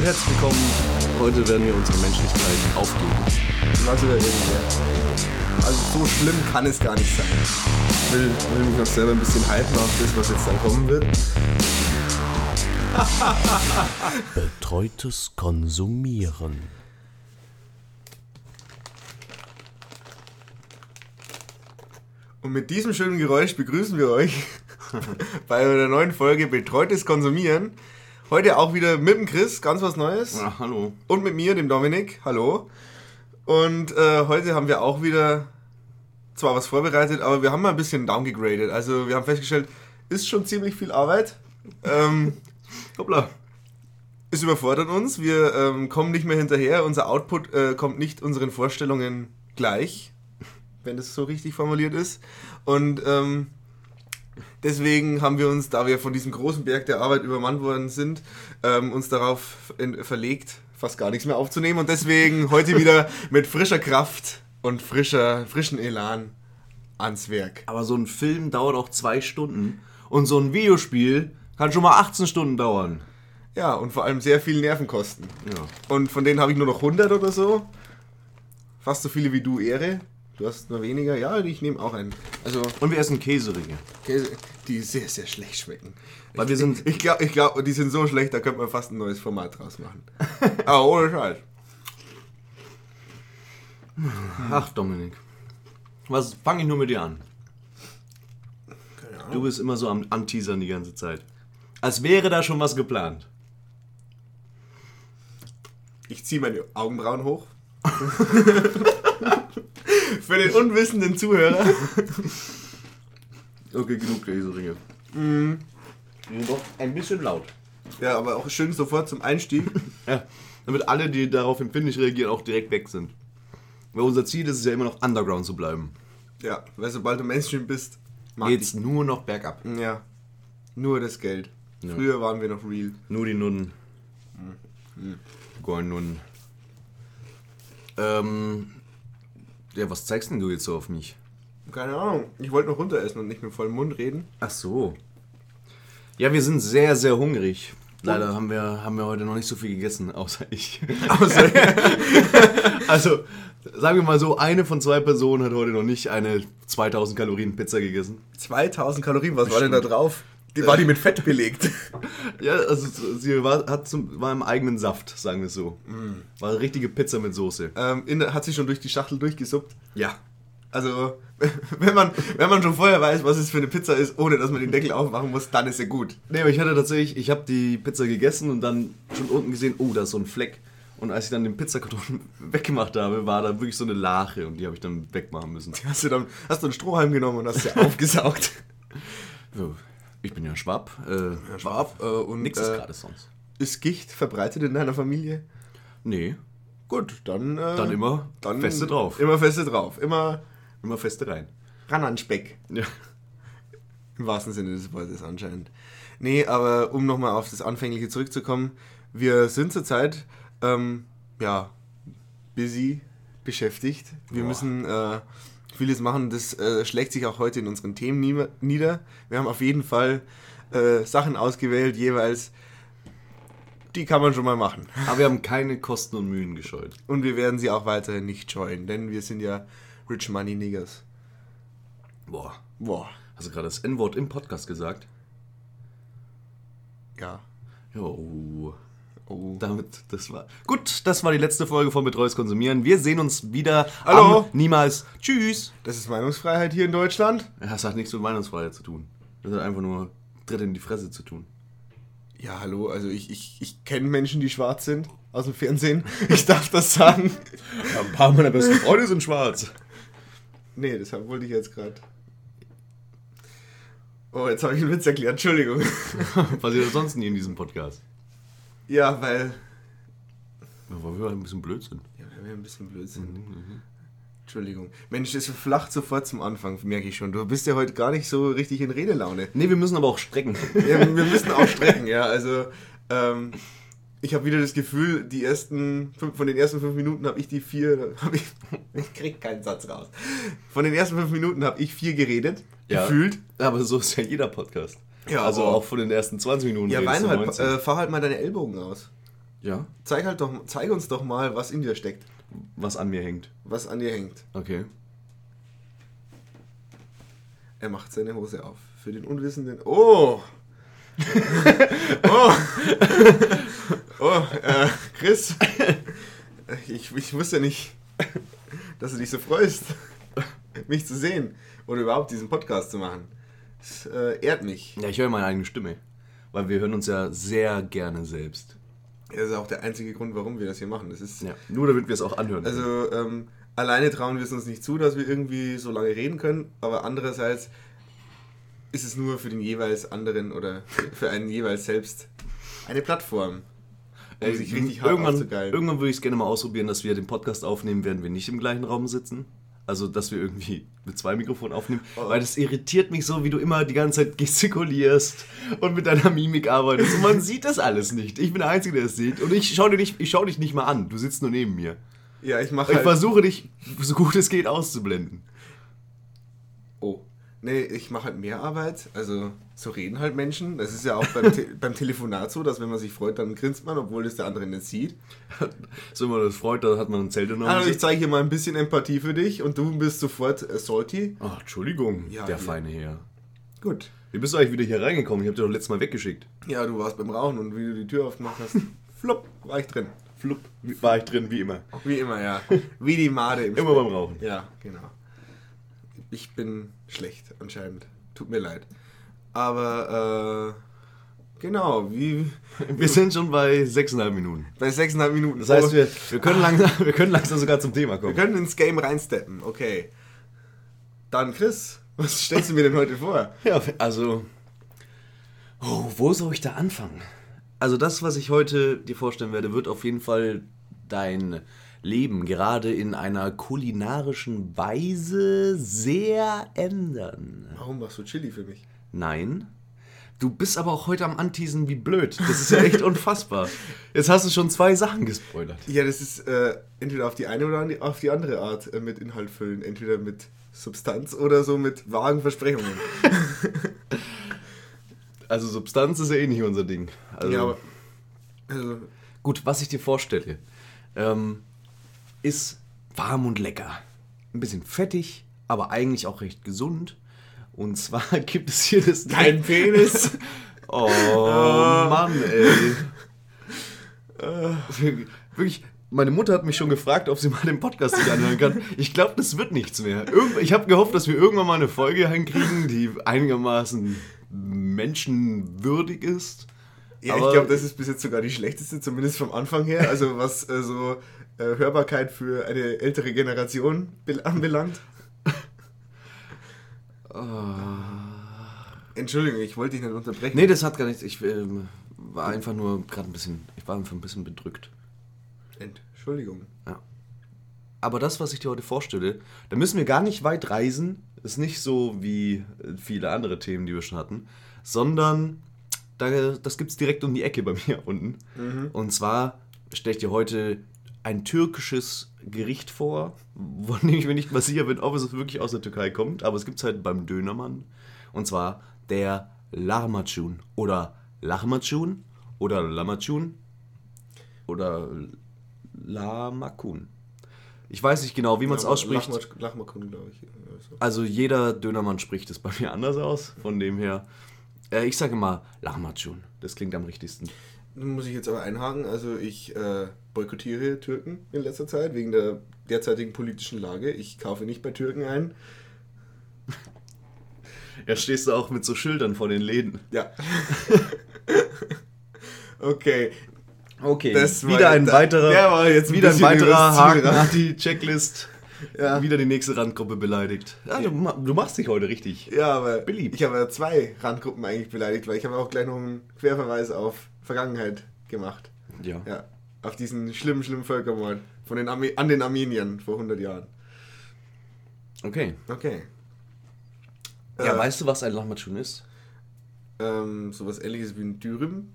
und herzlich willkommen. Heute werden wir unsere Menschlichkeit aufgeben. Was oder irgendwer. Also so schlimm kann es gar nicht sein. Ich will, will mich noch selber ein bisschen hypen auf das, was jetzt dann kommen wird. Betreutes Konsumieren. Und mit diesem schönen Geräusch begrüßen wir euch bei einer neuen Folge Betreutes Konsumieren. Heute auch wieder mit dem Chris, ganz was Neues. Ja, hallo. Und mit mir, dem Dominik. Hallo. Und äh, heute haben wir auch wieder zwar was vorbereitet, aber wir haben mal ein bisschen downgegradet. Also wir haben festgestellt, ist schon ziemlich viel Arbeit. Ähm, Hoppla. es überfordert uns. Wir ähm, kommen nicht mehr hinterher. Unser Output äh, kommt nicht unseren Vorstellungen gleich, wenn das so richtig formuliert ist. Und ähm, deswegen haben wir uns, da wir von diesem großen Berg der Arbeit übermannt worden sind, ähm, uns darauf in, verlegt, fast gar nichts mehr aufzunehmen. Und deswegen heute wieder mit frischer Kraft und frischer, frischen Elan ans Werk. Aber so ein Film dauert auch zwei Stunden und so ein Videospiel kann schon mal 18 Stunden dauern. Ja, und vor allem sehr viel Nervenkosten. Ja. Und von denen habe ich nur noch 100 oder so. Fast so viele wie du, Ehre. Du hast nur weniger. Ja, ich nehme auch einen. Also, Und wir essen Käseringe. Käse, die sehr, sehr schlecht schmecken. Weil wir sind- Ich glaube, ich glaub, die sind so schlecht, da könnte man fast ein neues Format draus machen. Aber ohne Scheiß. Ach, Dominik. Was fange ich nur mit dir an? Keine Ahnung. Du bist immer so am Anteasern die ganze Zeit. Als wäre da schon was geplant. Ich ziehe meine Augenbrauen hoch. Für den unwissenden Zuhörer. Okay, genug Käseringe. Die sind doch ein bisschen laut. Ja, aber auch schön sofort zum Einstieg. Ja, damit alle, die darauf empfindlich reagieren, auch direkt weg sind. Weil unser Ziel ist es ja immer noch underground zu bleiben. Ja, weil sobald du Mainstream bist, Geht's nur noch bergab. Ja. Nur das Geld. Ja. Früher waren wir noch real. Nur die Nunnen. Goin Nunnen. Ähm. Ja, was zeigst denn du jetzt so auf mich? Keine Ahnung. Ich wollte noch runter essen und nicht mit vollem Mund reden. Ach so. Ja, wir sind sehr, sehr hungrig. Leider haben wir, haben wir heute noch nicht so viel gegessen, außer ich. Außer, Also, sagen wir mal so, eine von zwei Personen hat heute noch nicht eine 2000 Kalorien Pizza gegessen. 2000 Kalorien, was war denn da drauf? Die, war die mit Fett belegt? Ja, also sie war, hat zum, war im eigenen Saft, sagen wir so. War eine richtige Pizza mit Soße. ähm, in, hat sie schon durch die Schachtel durchgesuppt. Ja. Also, wenn man, wenn man schon vorher weiß, was es für eine Pizza ist, ohne dass man den Deckel aufmachen muss, dann ist sie gut. Nee, aber ich hatte tatsächlich, ich habe die Pizza gegessen und dann schon unten gesehen, oh, da ist so ein Fleck. Und als ich dann den Pizzakarton weggemacht habe, war da wirklich so eine Lache und die habe ich dann wegmachen müssen. Hast du dann hast du einen Strohhalm genommen und hast sie aufgesaugt. So, ich bin ja Schwab. Äh, Schwab, äh, und Nix ist äh, gerade sonst. ist Gicht verbreitet in deiner Familie? Nee, Gut, dann. Äh, dann immer dann feste drauf. Immer feste drauf. Immer Immer feste rein. ran an Speck. Ja. Im wahrsten Sinne des Wortes anscheinend. Nee, aber um nochmal auf das Anfängliche zurückzukommen, wir sind zurzeit, ähm, ja, busy, beschäftigt. Wir Boah. müssen äh, vieles machen. Das äh, schlägt sich auch heute in unseren Themen nie- nieder. Wir haben auf jeden Fall äh, Sachen ausgewählt, jeweils, die kann man schon mal machen. Aber wir haben keine Kosten und Mühen gescheut. Und wir werden sie auch weiterhin nicht scheuen, denn wir sind ja Rich Money Niggers. Boah. Boah, Hast du gerade das N-Wort im Podcast gesagt? ja. Jo. Oh. Damit, das war. Gut, das war die letzte Folge von Betreues Konsumieren. Wir sehen uns wieder. Hallo. Niemals. Tschüss. Das ist Meinungsfreiheit hier in Deutschland. Das hat nichts mit Meinungsfreiheit zu tun. Das hat einfach nur Tritt in die Fresse zu tun. Ja, hallo, also ich, ich, ich kenne Menschen, die schwarz sind aus dem Fernsehen. Ich darf das sagen. Ja, ein paar meiner besten Freunde sind schwarz. Nee, deshalb wollte ich jetzt gerade. Oh, jetzt habe ich einen Witz erklärt, Entschuldigung. Passiert sonst nie in diesem Podcast. Ja, weil. Ja, weil wir ein bisschen blöd sind. Ja, weil wir ein bisschen blöd sind. Entschuldigung. Mensch, das flacht sofort zum Anfang, merke ich schon. Du bist ja heute gar nicht so richtig in Redelaune. Nee, wir müssen aber auch strecken. Ja, wir müssen auch strecken, ja. Also, ähm, ich habe wieder das Gefühl, die ersten fünf, von den ersten fünf Minuten habe ich die vier, hab ich, ich krieg keinen Satz raus. Von den ersten fünf Minuten habe ich vier geredet, Ja. gefühlt. Aber so ist ja jeder Podcast. Ja, also auch von den ersten 20 Minuten. Ja, Wein halt, 19. äh, fahr halt mal deine Ellbogen aus. Ja. Zeig, halt doch, zeig uns doch mal, was in dir steckt. Was an mir hängt. Was an dir hängt. Okay. Er macht seine Hose auf. Für den Unwissenden. Oh! oh! oh, äh, Chris. Ich, ich wusste nicht, dass du dich so freust, mich zu sehen oder überhaupt diesen Podcast zu machen. Das äh, ehrt mich. Ja, ich höre meine eigene Stimme. Weil wir hören uns ja sehr gerne selbst. Das ist auch der einzige Grund, warum wir das hier machen. Das ist ja, nur damit wir es auch anhören. Also ähm, alleine trauen wir es uns nicht zu, dass wir irgendwie so lange reden können, aber andererseits ist es nur für den jeweils anderen oder für einen jeweils selbst eine Plattform. Um sich richtig hart irgendwann, irgendwann würde ich es gerne mal ausprobieren, dass wir den Podcast aufnehmen, während wir nicht im gleichen Raum sitzen. Also, dass wir irgendwie mit zwei Mikrofonen aufnehmen. Oh. Weil das irritiert mich so, wie du immer die ganze Zeit gestikulierst und mit deiner Mimik arbeitest. Und man sieht das alles nicht. Ich bin der Einzige, der es sieht. Und ich schaue dich, schau dich nicht mal an. Du sitzt nur neben mir. Ja, ich mache. Ich halt versuche dich, so gut es geht, auszublenden. Nee, ich mache halt mehr Arbeit. Also, so reden halt Menschen. Das ist ja auch beim, Te beim Telefonat so, dass wenn man sich freut, dann grinst man, obwohl das der andere nicht sieht. so, wenn man das freut, dann hat man ein Zelt Also, ich zeige hier mal ein bisschen Empathie für dich und du bist sofort äh, salty. Ach, Entschuldigung, ja, der hier. feine Herr. Gut. Wie bist du eigentlich wieder hier reingekommen? Ich habe dich doch letztes Mal weggeschickt. Ja, du warst beim Rauchen und wie du die Tür aufgemacht hast, flupp, war ich drin. Flupp, war ich drin, wie immer. Wie immer, ja. Wie die Made im Immer Spiel. beim Rauchen. Ja, genau ich bin schlecht anscheinend. Tut mir leid. Aber äh, genau, wie. Wir sind schon bei 6,5 Minuten. Bei 6,5 Minuten. Das heißt, wir, wir, können langsam, wir können langsam sogar zum Thema kommen. Wir können ins Game reinsteppen, okay. Dann Chris, was stellst du mir denn heute vor? Ja, also. Oh, wo soll ich da anfangen? Also das, was ich heute dir vorstellen werde, wird auf jeden Fall dein Leben gerade in einer kulinarischen Weise sehr ändern. Warum machst du Chili für mich? Nein. Du bist aber auch heute am Anteasen wie blöd. Das ist ja echt unfassbar. Jetzt hast du schon zwei Sachen gespoilert. Ja, das ist äh, entweder auf die eine oder auf die andere Art äh, mit Inhalt füllen. Entweder mit Substanz oder so mit vagen Versprechungen. also Substanz ist ja eh nicht unser Ding. Also, ja, aber... Also, gut, was ich dir vorstelle. Ähm, ist warm und lecker. Ein bisschen fettig, aber eigentlich auch recht gesund. Und zwar gibt es hier das. Dein Penis! oh, Mann, ey. Wirklich, meine Mutter hat mich schon gefragt, ob sie mal den Podcast sich anhören kann. Ich glaube, das wird nichts mehr. ich habe gehofft, dass wir irgendwann mal eine Folge hinkriegen, die einigermaßen menschenwürdig ist. Ja, Aber ich glaube, das ist bis jetzt sogar die schlechteste, zumindest vom Anfang her. Also was äh, so äh, Hörbarkeit für eine ältere Generation anbelangt. oh. Entschuldigung, ich wollte dich nicht unterbrechen. Nee, das hat gar nichts. Ich äh, war einfach nur gerade ein bisschen, ich war einfach ein bisschen bedrückt. Entschuldigung. Ja. Aber das, was ich dir heute vorstelle, da müssen wir gar nicht weit reisen. Ist nicht so wie viele andere Themen, die wir schon hatten, sondern da, das gibt es direkt um die Ecke bei mir unten. Mhm. Und zwar stelle ich dir heute ein türkisches Gericht vor, von dem ich mir nicht mal sicher bin, ob es wirklich aus der Türkei kommt, aber es gibt es halt beim Dönermann. Und zwar der Lahmacun oder Lahmacun oder Lamacun oder Lamakun. Ich weiß nicht genau, wie man es ausspricht. Lahmacun, glaube ich. Also jeder Dönermann spricht es bei mir anders aus, von dem her. Äh, ich sage mal Lahmacun. Das klingt am richtigsten. Muss ich jetzt aber einhaken. Also ich äh, boykottiere Türken in letzter Zeit wegen der derzeitigen politischen Lage. Ich kaufe nicht bei Türken ein. Ja, stehst du auch mit so Schildern vor den Läden. Ja. okay. Okay, das wieder ein weiterer, der war jetzt wieder ein weiterer Haken nach die Checklist. Ja. Wieder die nächste Randgruppe beleidigt. Ja, du, du, machst dich heute richtig ja, aber beliebt. Ich habe ja zwei Randgruppen eigentlich beleidigt, weil ich habe auch gleich noch einen Querverweis auf Vergangenheit gemacht. Ja. ja. Auf diesen schlimmen, schlimmen Völkermord von den Arme an den Armeniern vor 100 Jahren. Okay. Okay. Ja, äh, weißt du, was ein Lahmacun ist? Ähm, sowas ähnliches wie ein Dürüm.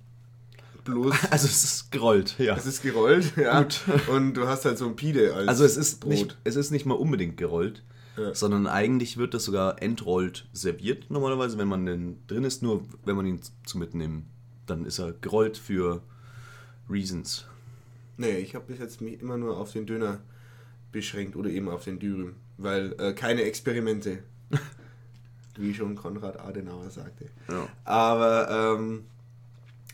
Bloß. Also es ist gerollt, ja. Es ist gerollt, ja. Gut. Und du hast halt so ein Pide als Also es ist, Brot. Nicht, es ist nicht mal unbedingt gerollt, ja. sondern eigentlich wird das sogar entrollt serviert normalerweise, wenn man denn drin ist. Nur wenn man ihn zu mitnehmen dann ist er gerollt für Reasons. Nee, ich habe bis jetzt mich immer nur auf den Döner beschränkt oder eben auf den Dürüm, weil äh, keine Experimente, wie schon Konrad Adenauer sagte. Ja. Aber ähm,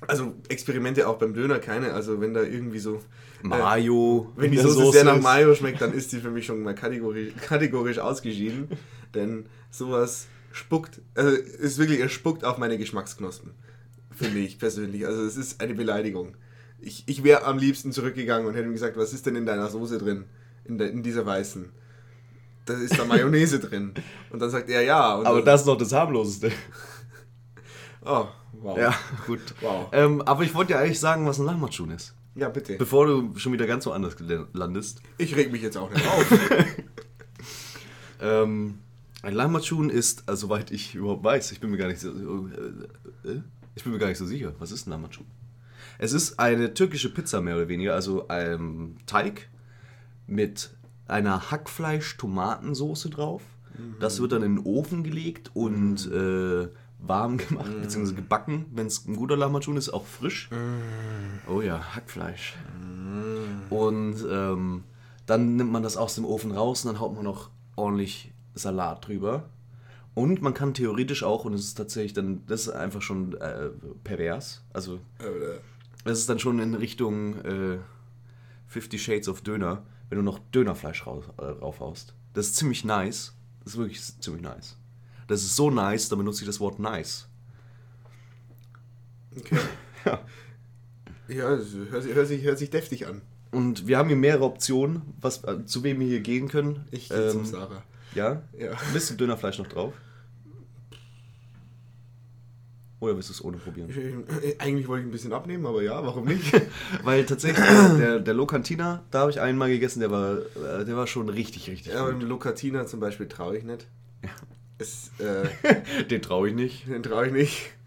also Experimente auch beim Döner keine, also wenn da irgendwie so äh, Mayo, wenn die der Soße sehr nach. Mayo schmeckt, dann ist die für mich schon mal kategorisch, kategorisch ausgeschieden, denn sowas spuckt, also ist wirklich, er spuckt auf meine Geschmacksknospen, finde ich persönlich. Also es ist eine Beleidigung. Ich, ich wäre am liebsten zurückgegangen und hätte ihm gesagt, was ist denn in deiner Soße drin? In, der, in dieser weißen. Da ist da Mayonnaise drin. Und dann sagt er ja. Aber dann, das ist doch das harmloseste. Oh, wow. Ja, gut. Wow. Ähm, aber ich wollte ja eigentlich sagen, was ein Lahmacun ist. Ja, bitte. Bevor du schon wieder ganz woanders landest. Ich reg mich jetzt auch nicht auf. Ähm, ein Lahmacun ist, also, soweit ich überhaupt weiß, ich bin mir gar nicht so, äh, äh, ich bin mir gar nicht so sicher. Was ist ein Lahmacun? Es ist eine türkische Pizza mehr oder weniger, also ein Teig mit einer Hackfleisch-Tomatensoße drauf. Das wird dann in den Ofen gelegt und äh, warm gemacht, beziehungsweise gebacken, wenn es ein guter Lahmacun ist, auch frisch. Oh ja, Hackfleisch. Und ähm, dann nimmt man das aus dem Ofen raus und dann haut man noch ordentlich Salat drüber. Und man kann theoretisch auch, und es ist tatsächlich dann, das ist einfach schon äh, pervers, also das ist dann schon in Richtung äh, Fifty Shades of Döner, wenn du noch Dönerfleisch raus, äh, raufhaust. Das ist ziemlich nice. Das ist wirklich ziemlich nice. Das ist so nice, da benutze ich das Wort nice. Okay. Ja. Ja, das hört, sich- hört, sich, hört sich deftig an. Und wir haben hier mehrere Optionen, was, äh, zu wem wir hier gehen können. Ich gehe zum Ähm, Sarah. Ja? Ja. Ein bisschen Dönerfleisch noch drauf. Oder willst du es ohne probieren? Ich, äh, eigentlich wollte ich ein bisschen abnehmen, aber ja, warum nicht? Weil tatsächlich, der, der, Locantina, da habe ich einmal gegessen, der war, äh, der war schon richtig, richtig ja, aber gut. dem Locatina zum Beispiel traue ich nicht. Es, äh, Den traue ich nicht. den traue ich nicht.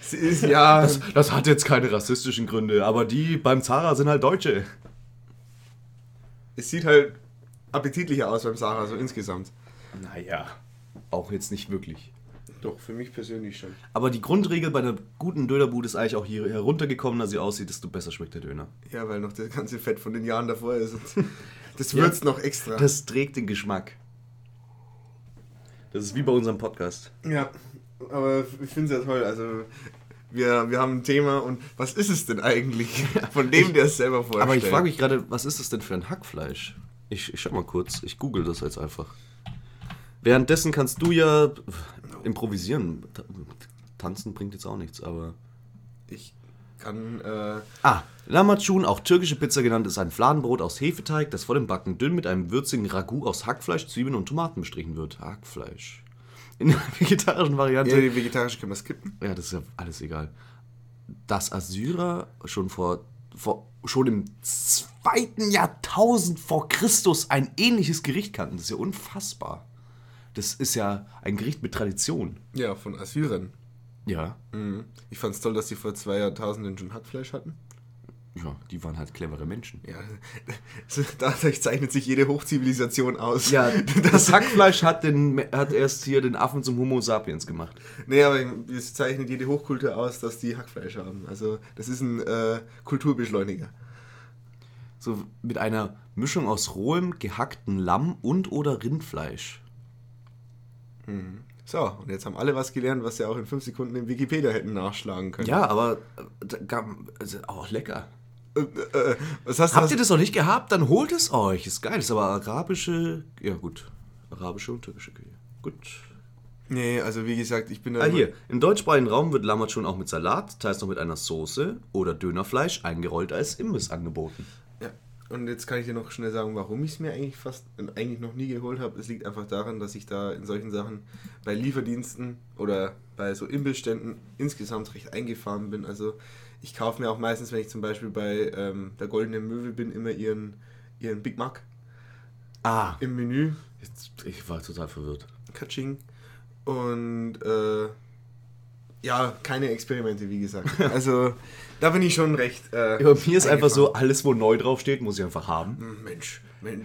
Es ist ja. Das, das hat jetzt keine rassistischen Gründe, aber die beim Zara sind halt Deutsche. es sieht halt appetitlicher aus beim Sarah, so insgesamt. Naja, auch jetzt nicht wirklich. Doch, für mich persönlich schon. Aber die Grundregel bei einer guten Dönerbude ist eigentlich auch hier heruntergekommen, dass sie aussieht, desto besser schmeckt der Döner. Ja, weil noch das ganze Fett von den Jahren davor ist. Und das würzt noch extra. Das trägt den Geschmack. Das ist wie bei unserem Podcast. Ja, aber ich finde es ja toll. Also, wir, wir haben ein Thema und was ist es denn eigentlich? Von dem, der es selber vorstellt. Aber ich frage mich gerade, was ist das denn für ein Hackfleisch? Ich, ich schau mal kurz, ich google das jetzt einfach. Währenddessen kannst du ja improvisieren. Ta- Tanzen bringt jetzt auch nichts, aber. Ich kann. Äh, Ah, Lamachun, auch türkische Pizza genannt, ist ein Fladenbrot aus Hefeteig, das vor dem Backen dünn mit einem würzigen Ragout aus Hackfleisch, Zwiebeln und Tomaten bestrichen wird. Hackfleisch. In der vegetarischen Variante. ja, die vegetarische können wir skippen. Ja, das ist ja alles egal. Dass Assyrer schon vor schon im zweiten Jahrtausend vor Christus ein ähnliches Gericht kannten, das ist ja unfassbar. Das ist ja ein Gericht mit Tradition. Ja, von Assyrern. Ja. Mhm. Ich fand es toll, dass die vor zwei Jahrtausenden schon Hackfleisch hatten. Ja, die waren halt clevere Menschen. Ja, dadurch zeichnet sich jede Hochzivilisation aus. Ja, das Hackfleisch hat, den, hat erst hier den Affen zum Homo sapiens gemacht. Nee, aber es zeichnet jede Hochkultur aus, dass die Hackfleisch haben. Also, das ist ein äh, Kulturbeschleuniger. So mit einer Mischung aus rohem, gehackten Lamm und oder Rindfleisch. So, und jetzt haben alle was gelernt, was sie auch in fünf Sekunden in Wikipedia hätten nachschlagen können. Ja, aber äh, also auch lecker. Äh, äh, was hast du? Habt was- ihr das noch nicht gehabt? Dann holt es euch. Ist geil. Ist aber arabische. Ja, gut. Arabische und türkische Küche. Gut. Nee, also wie gesagt, ich bin da. Ah, hier. Im deutschsprachigen Raum wird Lamachun auch mit Salat, teils noch mit einer Soße oder Dönerfleisch eingerollt als Imbiss angeboten. Ja. Und jetzt kann ich dir noch schnell sagen, warum ich es mir eigentlich fast eigentlich noch nie geholt habe. Es liegt einfach daran, dass ich da in solchen Sachen bei Lieferdiensten oder bei so Imbissständen insgesamt recht eingefahren bin. Also ich kaufe mir auch meistens, wenn ich zum Beispiel bei ähm, der Goldenen Möwe bin, immer ihren, ihren Big Mac Ah. im Menü. Jetzt, ich war total verwirrt. Katsching. Und äh, ja, keine Experimente, wie gesagt. Also da bin ich schon recht. Äh, Ja, bei mir ist einfach so, alles, wo neu draufsteht, muss ich einfach haben. Hm, Mensch,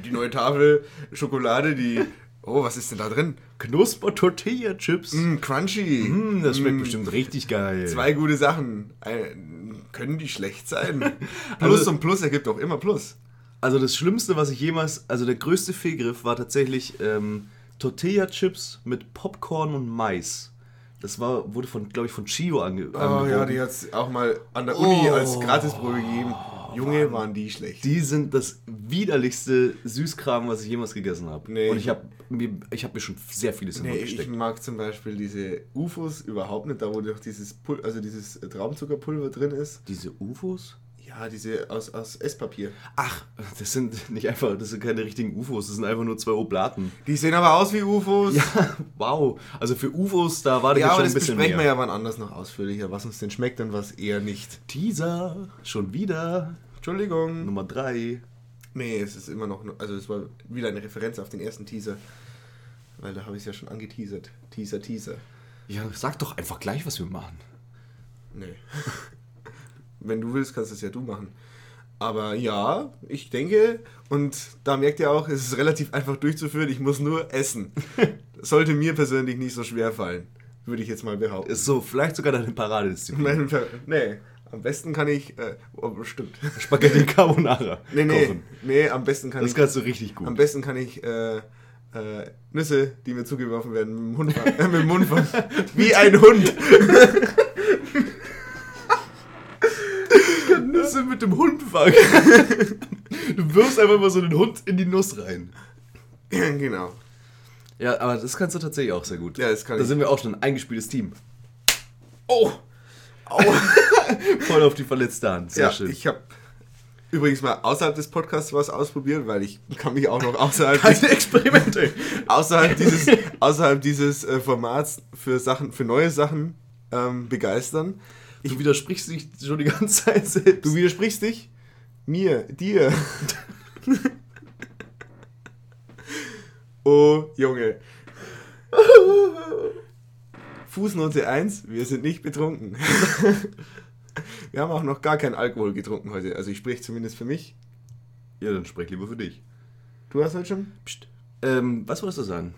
die neue Tafel Schokolade, die. Oh, was ist denn da drin? Knusper-Tortilla-Chips. Mm, crunchy. Mm, das schmeckt Mm, bestimmt richtig geil. Zwei gute Sachen. Ein, Können die schlecht sein? Plus Also- und Plus ergibt auch immer Plus. Also das Schlimmste, was ich jemals, also der größte Fehlgriff war tatsächlich ähm, Tortilla-Chips mit Popcorn und Mais. Das war, wurde von, glaube ich, von Chio ange Oh ja, angeboten. die hat es auch mal an der Uni Oh. als Gratisprobe gegeben. Junge, waren die schlecht. Die sind das widerlichste Süßkram, was ich jemals gegessen habe. Nee. Und ich habe mir, ich hab mir schon sehr vieles in den Nee, Mund ich gesteckt. mag zum Beispiel diese UFOs überhaupt nicht, da wo doch dieses, Pul also dieses Traumzuckerpulver drin ist. Diese UFOs? Ja, diese aus, aus Esspapier. Ach, das sind nicht einfach, das sind keine richtigen UFOs, das sind einfach nur zwei Oblaten. Die sehen aber aus wie UFOs. Ja, wow. Also für UFOs, da war ich Ja, aber schon das ein bisschen besprechen mehr. wir ja wann anders noch ausführlicher, was uns denn schmeckt und was eher nicht. Teaser, schon wieder. Entschuldigung. Nummer 3. Nee, es ist immer noch, also es war wieder eine Referenz auf den ersten Teaser. Weil da habe ich es ja schon angeteasert. Teaser, Teaser. Ja, sag doch einfach gleich, was wir machen. Nee. Wenn du willst, kannst es ja du machen. Aber ja, ich denke, und da merkt ihr auch, es ist relativ einfach durchzuführen, ich muss nur essen. Sollte mir persönlich nicht so schwer fallen, würde ich jetzt mal behaupten. Ist so, vielleicht sogar deine Paradedisziplin. Mein Per- nee, am besten kann ich, äh, oh, stimmt. Spaghetti Carbonara. Nee, nee, kochen. nee, am besten kann Das ich, kannst du richtig gut. am besten kann ich, äh, äh, Nüsse, die mir zugeworfen werden, mit dem, Hund, äh, mit dem Mund. Wie ein Hund. Nüsse mit dem Hund fangen. du wirfst einfach mal so einen Hund in die Nuss rein. genau. Ja, aber das kannst du tatsächlich auch sehr gut. Ja, das kann Da ich. sind wir auch schon ein eingespieltes Team. Oh! Au! Voll auf die verletzte Hand. Sehr ja, schön. ich habe übrigens mal außerhalb des Podcasts was ausprobiert, weil ich kann mich auch noch außerhalb, des, Keine Experimente. außerhalb dieses, außerhalb dieses äh, Formats für Sachen, für neue Sachen ähm, begeistern. Du widersprichst dich schon die ganze Zeit selbst. Du widersprichst dich? Mir, dir. oh, Junge. Fußnote 1, wir sind nicht betrunken. wir haben auch noch gar keinen Alkohol getrunken heute. Also ich spreche zumindest für mich. ja, dann sprech lieber für dich. Du hast heute schon? Psst. Ähm, was wolltest du sagen?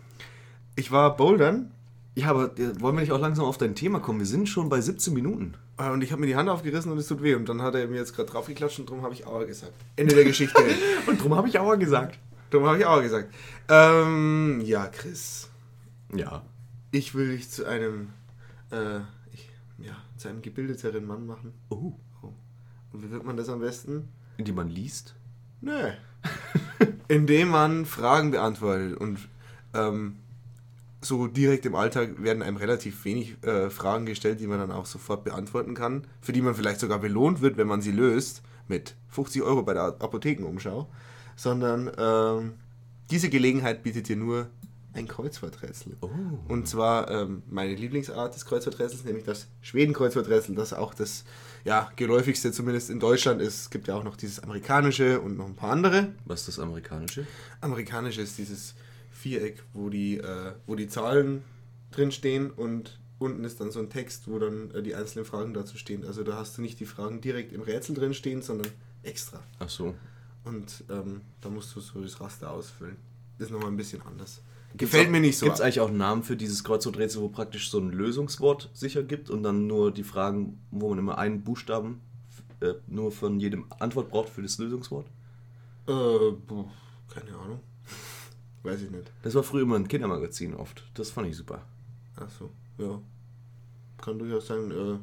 Ich war bouldern Ja, aber äh, wollen wir nicht auch langsam auf dein Thema kommen? Wir sind schon bei 17 Minuten. äh, und ich habe mir die Hand aufgerissen und es tut weh. Und dann hat er mir jetzt gerade draufgeklatscht und darum habe ich Aua gesagt. Ende der Geschichte. Und drum habe ich Aua gesagt. darum habe ich Aua gesagt. Ähm, ja, Chris. Ja. Ich will dich zu einem, äh, ich, ja, zu einem gebildeteren Mann machen. Oh. Oh. Und wie wird man das am besten? Die man liest. Nö. Indem man Fragen beantwortet. Und ähm, so direkt im Alltag werden einem relativ wenig äh, Fragen gestellt, die man dann auch sofort beantworten kann. Für die man vielleicht sogar belohnt wird, wenn man sie löst. Mit 50 Euro bei der Apothekenumschau. Sondern ähm, diese Gelegenheit bietet dir nur ein Kreuzworträtsel. Oh. Und zwar ähm, meine Lieblingsart des Kreuzworträtsels, nämlich das Schweden-Kreuzworträtsel, das auch das ja, geläufigste zumindest in Deutschland ist. Es gibt ja auch noch dieses amerikanische und noch ein paar andere. Was ist das amerikanische? Amerikanische ist dieses Viereck, wo die, äh, wo die Zahlen drinstehen und unten ist dann so ein Text, wo dann äh, die einzelnen Fragen dazu stehen. Also da hast du nicht die Fragen direkt im Rätsel drin stehen, sondern extra. Ach so. Und ähm, da musst du so das Raster ausfüllen. Ist nochmal ein bisschen anders. Gefällt mir nicht so. Gibt es eigentlich auch einen Namen für dieses Kreuzworträtsel, wo praktisch so ein Lösungswort sicher gibt und dann nur die Fragen, wo man immer einen Buchstaben äh, nur von jedem Antwort braucht für das Lösungswort? Äh, boah, keine Ahnung. Weiß ich nicht. Das war früher immer ein Kindermagazin oft. Das fand ich super. Ach so, ja. Kann durchaus sein, äh.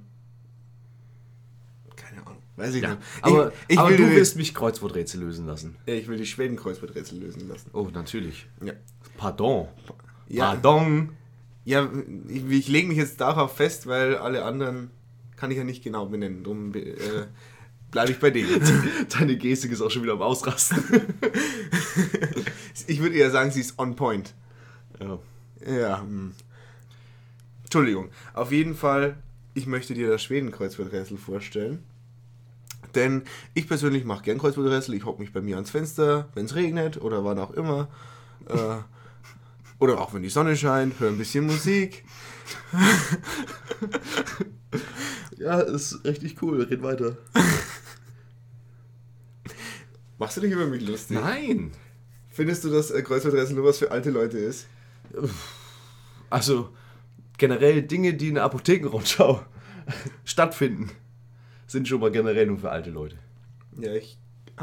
Keine Ahnung. Weiß ich Ja, nicht. aber, ich, ich, aber will du wirst mich Kreuzworträtsel lösen lassen. Ja, ich will die Schweden-Kreuzworträtsel lösen lassen. Oh, natürlich. Ja. Pardon. Ja, Pardon. ja ich, ich lege mich jetzt darauf fest, weil alle anderen kann ich ja nicht genau benennen. Darum äh, bleibe ich bei denen. Deine Gestik ist auch schon wieder am Ausrasten. ich würde eher sagen, sie ist on point. ja. Ja. hm. Entschuldigung. Auf jeden Fall, ich möchte dir das Schweden-Kreuzworträtsel vorstellen. Denn ich persönlich mache gern Kreuzworträtsel. Ich hocke mich bei mir ans Fenster, wenn es regnet oder wann auch immer. Äh, oder auch wenn die Sonne scheint, höre ein bisschen Musik. ja, ist richtig cool. Red weiter. Machst du dich über mich lustig? Nein. Findest du, dass äh, Kreuzworträtsel nur was für alte Leute ist? Also generell Dinge, die in der Apothekenrundschau stattfinden. sind schon mal generell nur für alte Leute. Ja, ich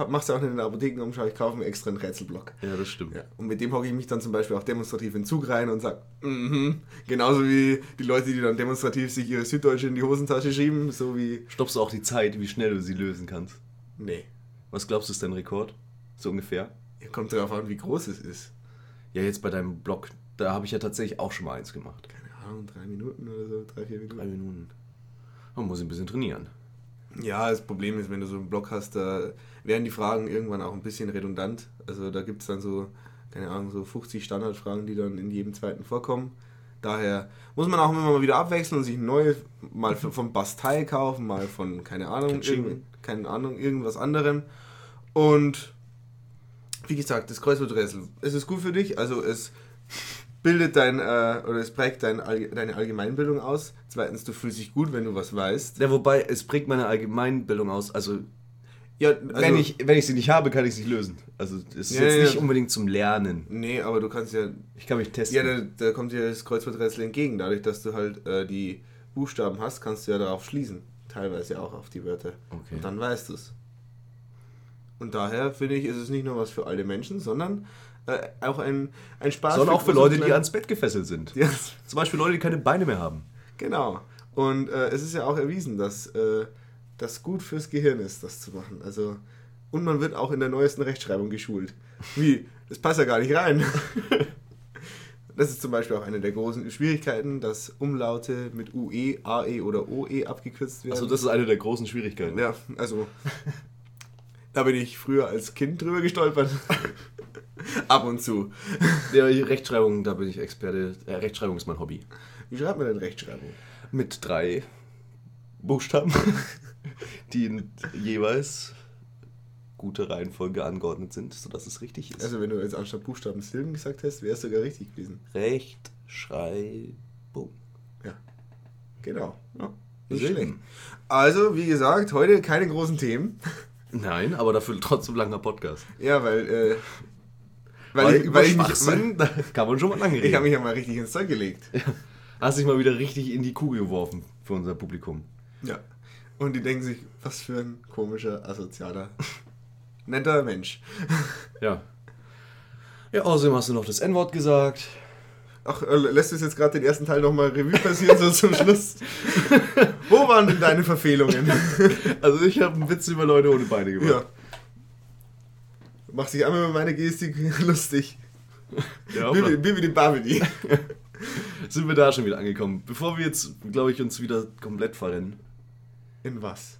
mach's ja auch nicht in der Apothekenumschau, ich kaufe mir extra einen Rätselblock. Ja, das stimmt. Ja, und mit dem hocke ich mich dann zum Beispiel auch demonstrativ in den Zug rein und sag, mhm. Genauso wie die Leute, die dann demonstrativ sich ihre Süddeutsche in die Hosentasche schieben, so wie. Stoppst du auch die Zeit, wie schnell du sie lösen kannst? Nee. Was glaubst du ist dein Rekord? So ungefähr? Ja, kommt darauf an, wie groß es ist. Ja, jetzt bei deinem Blog, da habe ich ja tatsächlich auch schon mal eins gemacht. Keine Ahnung, drei Minuten oder so, drei, vier Minuten. Drei Minuten. Man muss ein bisschen trainieren. Ja, das Problem ist, wenn du so einen Blog hast, da werden die Fragen irgendwann auch ein bisschen redundant. Also da gibt es dann so, keine Ahnung, so 50 Standardfragen, die dann in jedem zweiten vorkommen. Daher muss man auch immer mal wieder abwechseln und sich neue, mal von Bastei kaufen, mal von, keine Ahnung, keine Ahnung, irgendwas anderem. Und wie gesagt, das Kreuzworträtsel, es ist gut für dich, also es bildet dein, äh, oder es prägt dein, deine Allgemeinbildung aus. Zweitens, du fühlst dich gut, wenn du was weißt. Ja, wobei, es prägt meine Allgemeinbildung aus. Also, Ja, also, wenn, ich, wenn ich sie nicht habe, kann ich sie nicht lösen. Also, es ist Ja, jetzt ja. nicht unbedingt zum Lernen. Nee, aber du kannst ja Ich kann mich testen. Ja, da, da kommt dir das Kreuzworträtsel entgegen. Dadurch, dass du halt äh, die Buchstaben hast, kannst du ja darauf schließen. Teilweise auch auf die Wörter. Okay. Und dann weißt du es. Und daher finde ich, ist es nicht nur was für alle Menschen, sondern äh, auch ein, ein Spaß. Sondern auch für Leute, die ans Bett gefesselt sind. Ja, Zum Beispiel Leute, die keine Beine mehr haben. genau. Und äh, es ist ja auch erwiesen, dass äh, das gut fürs Gehirn ist, das zu machen. Also, und man wird auch in der neuesten Rechtschreibung geschult. Wie? Das passt ja gar nicht rein. Das ist zum Beispiel auch eine der großen Schwierigkeiten, dass Umlaute mit UE, AE oder OE abgekürzt werden. Also, das ist eine der großen Schwierigkeiten. ja, also da bin ich früher als Kind drüber gestolpert. Ab und zu. Ja, Rechtschreibung, da bin ich Experte. Äh, Rechtschreibung ist mein Hobby. Wie schreibt man denn Rechtschreibung? Mit drei Buchstaben, die jeweils gute Reihenfolge angeordnet sind, sodass es richtig ist. Also wenn du jetzt anstatt Buchstaben Silben gesagt hast, wäre es sogar richtig gewesen. Rechtschreibung. Ja. Genau. Ja, Nicht Silben. schlecht. Also, wie gesagt, heute keine großen Themen. Nein, aber dafür trotzdem langer Podcast. Ja, weil, äh, weil, ich, weil ich mich, Schwachsinn, da kann man schon mal lange ich reden. habe mich ja mal richtig ins Zeug gelegt. Hast dich mal wieder richtig in die Kugel geworfen für unser Publikum. Ja. Und die denken sich, was für ein komischer, asozialer, netter Mensch. Ja. Ja, außerdem hast du noch das N-Wort gesagt. Ach, äh, lässt du es jetzt gerade den ersten Teil nochmal Revue passieren, so zum Schluss? Wo waren denn deine Verfehlungen? Also ich habe einen Witz über Leute ohne Beine gemacht. ja. Mach dich einmal über meine Gestik lustig. Ja, Bibi, Bibi die Babidi. sind wir da schon wieder angekommen. Bevor wir jetzt, glaube ich, uns wieder komplett verrennen. In was?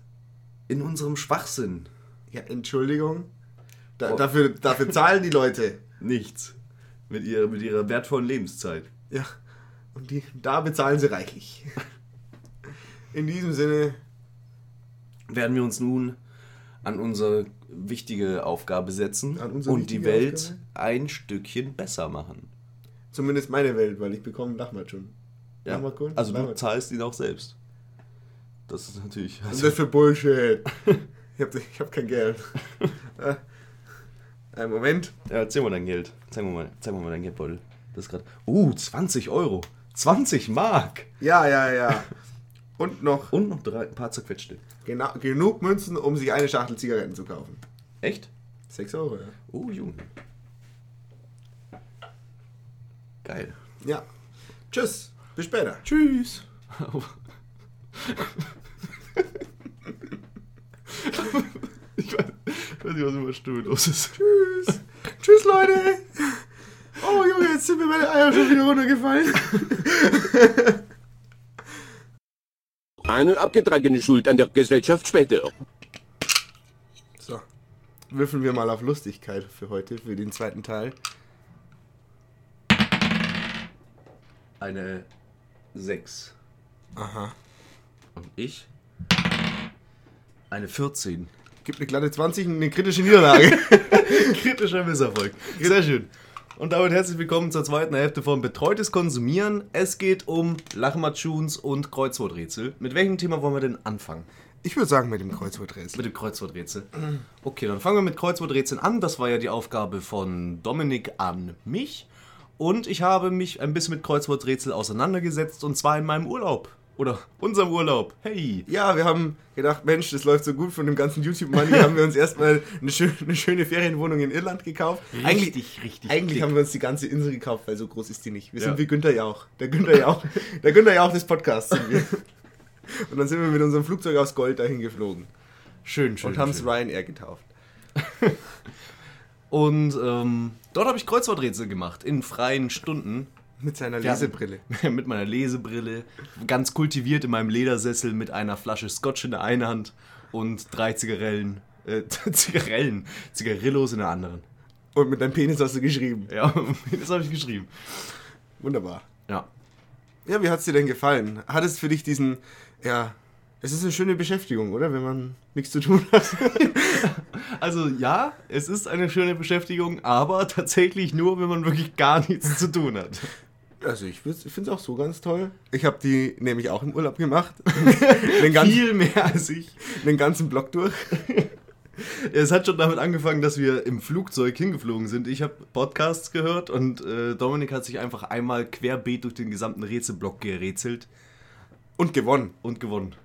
In unserem Schwachsinn. Ja, Entschuldigung. Da, Oh. dafür, dafür zahlen die Leute. Nichts. Mit ihrer, mit ihrer wertvollen Lebenszeit. Ja. Und die, da bezahlen sie reichlich. In diesem Sinne, Werden wir uns nun an unsere wichtige Aufgabe setzen und die Welt Aufgabe? ein Stückchen besser machen. zumindest meine Welt, weil ich bekomme Nachmat schon. Ja. Nachmat Also du Nachmat. zahlst ihn auch selbst. Das ist natürlich. Was ist Also, das für Bullshit? Ich hab, ich hab kein Geld. Äh, Einen Moment. ja, erzähl mal dein Geld. Zeig mir mal, zeig mir mal dein Geldbeutel. Das ist gerade. Uh, 20 Euro. 20 Mark. Ja, ja, ja. Und noch Und noch drei, ein paar zerquetschte. gena genug Münzen, um sich eine Schachtel Zigaretten zu kaufen. Echt? 6 Euro, ja. Oh, Junge. Geil. Ja. Tschüss. Bis später. Tschüss. ich weiß, ich weiß nicht, was immer Stimme los ist. Tschüss. Tschüss, Leute. Oh, Junge, jetzt sind mir meine Eier schon wieder runtergefallen. Eine abgetragene Schuld an der Gesellschaft später. So. Würfeln wir mal auf Lustigkeit für heute, für den zweiten Teil. Eine 6. Aha. Und ich? Eine 14. Gibt eine glatte 20 und eine kritische Niederlage. Kritischer Misserfolg. Sehr schön. Und damit herzlich willkommen zur zweiten Hälfte von Betreutes Konsumieren. Es geht um Lachmatschuns und Kreuzworträtsel. Mit welchem Thema wollen wir denn anfangen? Ich würde sagen mit dem Kreuzworträtsel. Mit dem Kreuzworträtsel. Okay, dann fangen wir mit Kreuzworträtseln an. Das war ja die Aufgabe von Dominik an mich. Und ich habe mich ein bisschen mit Kreuzworträtsel auseinandergesetzt und zwar in meinem Urlaub. Oder unserem Urlaub. Hey. Ja, wir haben gedacht, Mensch, das läuft so gut von dem ganzen YouTube-Money. haben wir uns erstmal eine, schön, eine schöne Ferienwohnung in Irland gekauft. eigentlich, richtig. eigentlich dick. haben wir uns die ganze Insel gekauft, weil so groß ist die nicht. Wir Ja. sind wie Günther Jauch. Der Günther Jauch, der Günther Jauch des Podcasts sind wir. Und dann sind wir mit unserem Flugzeug aus Gold dahin geflogen. Schön, schön. und haben es. Ryanair getauft. Und ähm, dort habe ich Kreuzworträtsel gemacht. In freien Stunden. Mit seiner Ja. Lesebrille. mit meiner Lesebrille. Ganz kultiviert in meinem Ledersessel mit einer Flasche Scotch in der einen Hand und drei Zigarellen. Äh, Zigarellen. Zigarillos in der anderen. Und mit deinem Penis hast du geschrieben. Ja, das habe ich geschrieben. Wunderbar. Ja. Ja, wie hat es dir denn gefallen? Hat es für dich diesen, ja, es ist eine schöne Beschäftigung, oder? Wenn man nichts zu tun hat. Also ja, es ist eine schöne Beschäftigung, aber tatsächlich nur, wenn man wirklich gar nichts zu tun hat. Also ich, ich finde es auch so ganz toll. Ich habe die nämlich auch im Urlaub gemacht. ganzen, Viel mehr als ich. den ganzen Block durch. Es hat schon damit angefangen, dass wir im Flugzeug hingeflogen sind. Ich habe Podcasts gehört und äh, Dominik hat sich einfach einmal querbeet durch den gesamten Rätselblock gerätselt Und gewonnen. und gewonnen.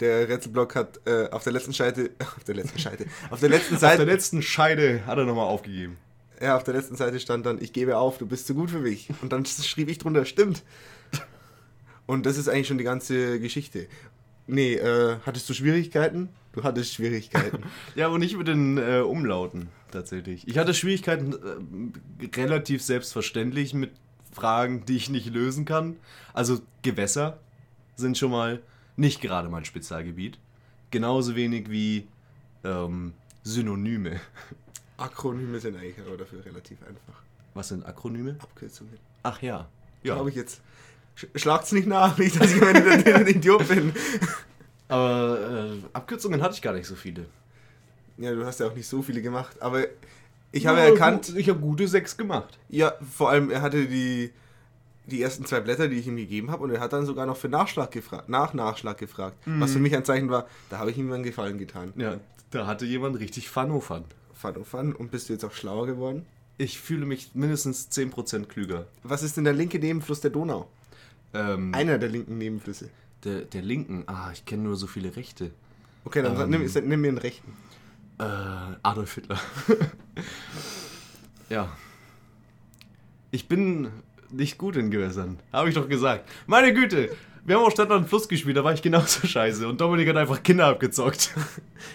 Der Rätselblock hat äh, auf der letzten Seite, auf der letzten Seite, auf der letzten Auf der Seite, letzten Scheide hat er nochmal aufgegeben. Ja, auf der letzten Seite stand dann, ich gebe auf, du bist zu gut für mich. Und dann schrieb ich drunter, stimmt. Und das ist eigentlich schon die ganze Geschichte. Nee, äh, hattest du Schwierigkeiten? Du hattest Schwierigkeiten. Ja, aber nicht mit den äh, Umlauten tatsächlich. Ich hatte Schwierigkeiten äh, relativ selbstverständlich mit Fragen, die ich nicht lösen kann. Also Gewässer sind schon mal nicht gerade mein Spezialgebiet. Genauso wenig wie ähm, Synonyme. Akronyme sind eigentlich aber dafür relativ einfach. Was sind Akronyme? Abkürzungen. Ach ja. Ja. Glaube ich jetzt. Sch schlagt's nicht nach, nicht, dass ich ein Idiot bin. Aber äh, Abkürzungen hatte ich gar nicht so viele. Ja, du hast ja auch nicht so viele gemacht, aber ich habe erkannt, Ich habe gute sechs gemacht. ja, vor allem, er hatte die, die ersten zwei Blätter, die ich ihm gegeben habe, und er hat dann sogar noch für Nachschlag gefragt, nach Nachschlag gefragt. Was für mich ein Zeichen war, da habe ich ihm einen Gefallen getan. Ja, da hatte jemand richtig Fun-O-Fun. Fun und fun. Und bist du jetzt auch schlauer geworden? Ich fühle mich mindestens 10% klüger. Was ist denn der linke Nebenfluss der Donau? Ähm, Einer der linken Nebenflüsse. der, der linken, ah, ich kenne nur so viele Rechte. Okay, dann Ähm. nimm, nimm mir einen rechten. Äh, Adolf Hitler. ja. Ich bin nicht gut in Gewässern. Habe ich doch gesagt. Meine Güte, wir haben auch Stadt und Fluss gespielt, da war ich genauso scheiße. Und Dominik hat einfach Kinder abgezockt.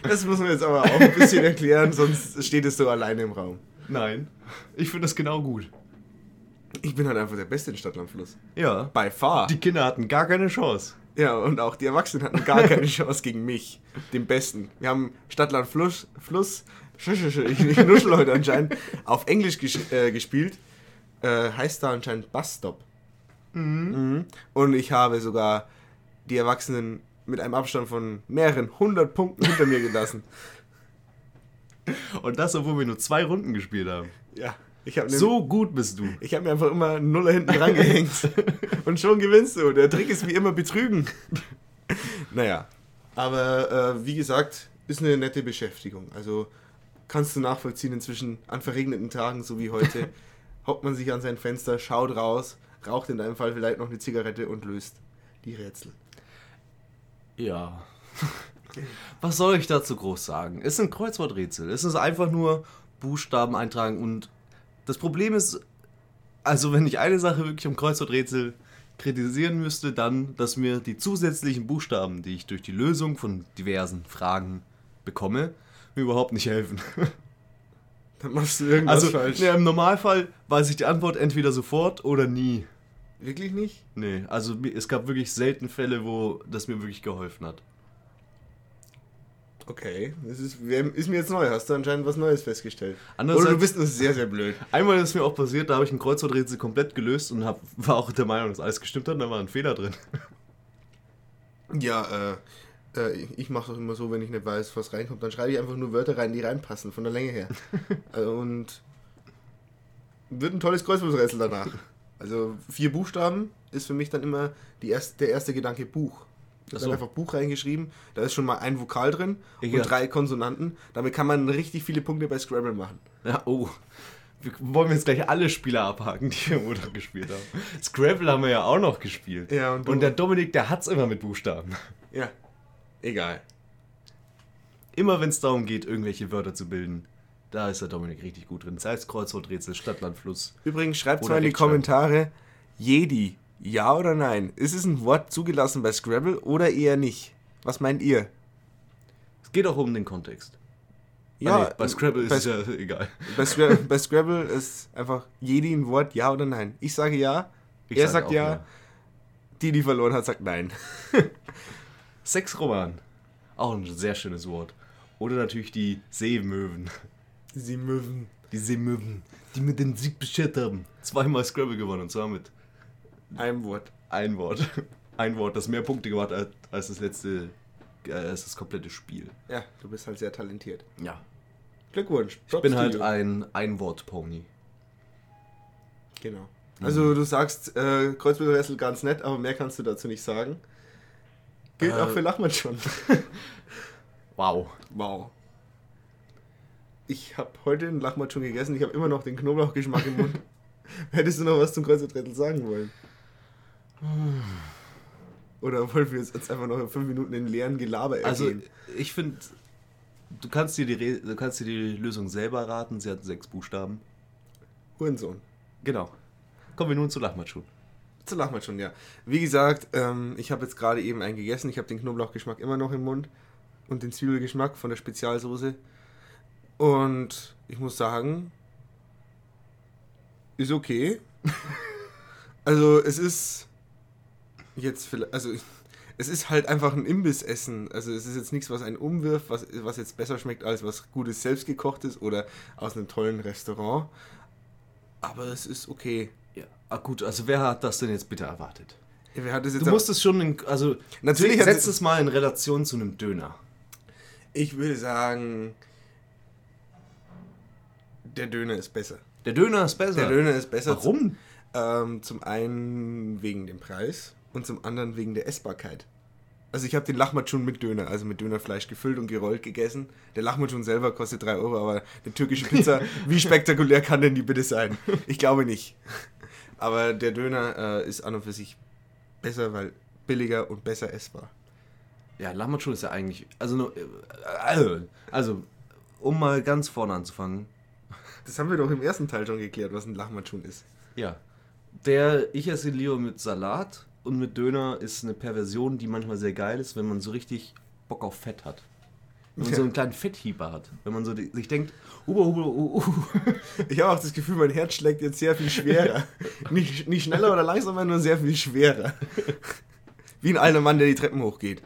Das muss man jetzt aber auch ein bisschen erklären, sonst steht es so alleine im Raum. Nein, ich finde das genau gut. Ich bin halt einfach der Beste in Stadtlandfluss. Ja. By far. Die Kinder hatten gar keine Chance. ja, und auch die Erwachsenen hatten gar keine Chance gegen mich, den Besten. Wir haben Stadtland Fluss, Fluss ich, ich nuschel heute anscheinend, auf Englisch ges äh, gespielt. Äh, heißt da anscheinend Bus Stop. Mhm. Und ich habe sogar die Erwachsenen mit einem Abstand von mehreren hundert Punkten hinter mir gelassen. Und das, obwohl wir nur zwei Runden gespielt haben. Ja, ich habe So gut bist du. Ich habe mir einfach immer einen Nuller hinten dran gehängt. und schon gewinnst du. Der Trick ist wie immer betrügen. naja, aber äh, wie gesagt, ist eine nette Beschäftigung. Also kannst du nachvollziehen, inzwischen an verregneten Tagen, so wie heute, hockt man sich an sein Fenster, schaut raus, raucht in deinem Fall vielleicht noch eine Zigarette und löst die Rätsel. Ja. Was soll ich dazu groß sagen? Es sind Kreuzworträtsel. Es ist einfach nur Buchstaben eintragen und das Problem ist, also wenn ich eine Sache wirklich am Kreuzworträtsel kritisieren müsste, dann, dass mir die zusätzlichen Buchstaben, die ich durch die Lösung von diversen Fragen bekomme, mir überhaupt nicht helfen. Dann machst du irgendwas Also falsch. nee, im Normalfall weiß ich die Antwort entweder sofort oder nie. Wirklich nicht? Nee, also es gab wirklich selten Fälle, wo das mir wirklich geholfen hat. Okay, das ist, ist mir jetzt neu. Hast du anscheinend was Neues festgestellt? Andererseits- Oder du bist nur sehr, sehr blöd. Einmal ist mir auch passiert, da habe ich ein Kreuzworträtsel komplett gelöst und hab, war auch der Meinung, dass alles gestimmt hat und da war ein Fehler drin. Ja, äh, äh, ich mache doch immer so, wenn ich nicht weiß, was reinkommt, dann schreibe ich einfach nur Wörter rein, die reinpassen, von der Länge her. äh, und wird ein tolles Kreuzworträtsel danach. Also vier Buchstaben ist für mich dann immer erst, der erste Gedanke Buch. Habe so. einfach Buch reingeschrieben, da ist schon mal ein Vokal drin Ich und ja. drei Konsonanten. Damit kann man richtig viele Punkte bei Scrabble machen. Ja, oh. wir wollen jetzt gleich alle Spieler abhaken, die wir Montag gespielt haben. Scrabble haben wir ja auch noch gespielt. Ja, und und der Dominik, der hat's immer mit Buchstaben. Ja. Egal. Immer wenn es darum geht, irgendwelche Wörter zu bilden, da ist der Dominik richtig gut drin. Sei es Kreuzworträtsel, Stadt, Land, Fluss. Übrigens, schreibt mal in die. Kommentare, Jedi, ja oder nein? Ist es ein Wort zugelassen bei Scrabble oder eher nicht? Was meint ihr? Es geht auch um den Kontext. Ja, Ah, nee, bei Scrabble bei, ist es ja egal. bei, Scrabble, bei Scrabble ist einfach Jedi ein Wort, ja oder nein. Ich sage ja, Ich er sag sagt auch ja, die, die verloren hat, sagt nein. Sexroman. Auch ein sehr schönes Wort. Oder natürlich die Seemöwen. Sie mögen. Die Seemöwen, die mit dem Sieg beschert haben. Zweimal Scrabble gewonnen und zwar mit Ein Wort. ein Wort. Ein Wort, das mehr Punkte gemacht hat als das letzte, äh, als das komplette Spiel. Ja, du bist halt sehr talentiert. Ja. Glückwunsch. Ich bin halt ein Einwort-Pony. Genau. Also du sagst äh, Kreuzworträtsel ganz nett, aber mehr kannst du dazu nicht sagen. Gilt Äh, auch für Lachmann schon. Wow. Wow. Ich habe heute einen Lachmann schon gegessen. Ich habe immer noch den Knoblauchgeschmack im Mund. Hättest du noch was zum Kreuzworträtsel sagen wollen? Oder wollen wir jetzt einfach noch in fünf Minuten in leeren Gelaber ergehen? Also ich finde, du kannst dir die Re du kannst dir die Lösung selber raten. Sie hat sechs Buchstaben. Hurensohn. Genau. Kommen wir nun zu Lachmatschu. Zu Lachmann schon, ja. Wie gesagt, ähm, ich habe jetzt gerade eben einen gegessen. Ich habe den Knoblauchgeschmack immer noch im Mund und den Zwiebelgeschmack von der Spezialsoße. Und ich muss sagen, ist okay. also es ist jetzt vielleicht, also es ist halt einfach ein Imbissessen. Also es ist jetzt nichts, was einen umwirft, was, was jetzt besser schmeckt als was Gutes selbstgekochtes oder aus einem tollen Restaurant. Aber es ist okay. Ja. Ah gut, also wer hat das denn jetzt bitte erwartet? Ja, Wer hat das jetzt Du musst es schon, in, also Natürlich setz es- mal in Relation zu einem Döner. Ich würde sagen, der Döner ist besser. Der Döner ist besser. Der Döner ist besser. Warum? Ähm, zum einen wegen dem Preis und zum anderen wegen der Essbarkeit. Also ich habe den Lachmatschun mit Döner, also mit Dönerfleisch gefüllt und gerollt gegessen. Der Lachmatschun selber kostet 3 Euro, aber eine türkische Pizza, wie spektakulär kann denn die bitte sein? Ich glaube nicht. Aber der Döner äh, ist an und für sich besser, weil billiger und besser essbar. Ja, Lachmatschun ist ja eigentlich, also, nur, äh, also, also, um mal ganz vorne anzufangen. Das haben wir doch im ersten Teil schon geklärt, was ein Lachmatschun ist. Ja, der, ich esse lieber mit Salat und mit Döner ist eine Perversion, die manchmal sehr geil ist, wenn man so richtig Bock auf Fett hat. Wenn man Ja. so einen kleinen Fetthieber hat. Wenn man so die, sich denkt, huber, huber, uh, uh. Ich habe auch das Gefühl, mein Herz schlägt jetzt sehr viel schwerer. nicht, nicht schneller oder langsamer, nur sehr viel schwerer. Wie ein alter Mann, der die Treppen hochgeht.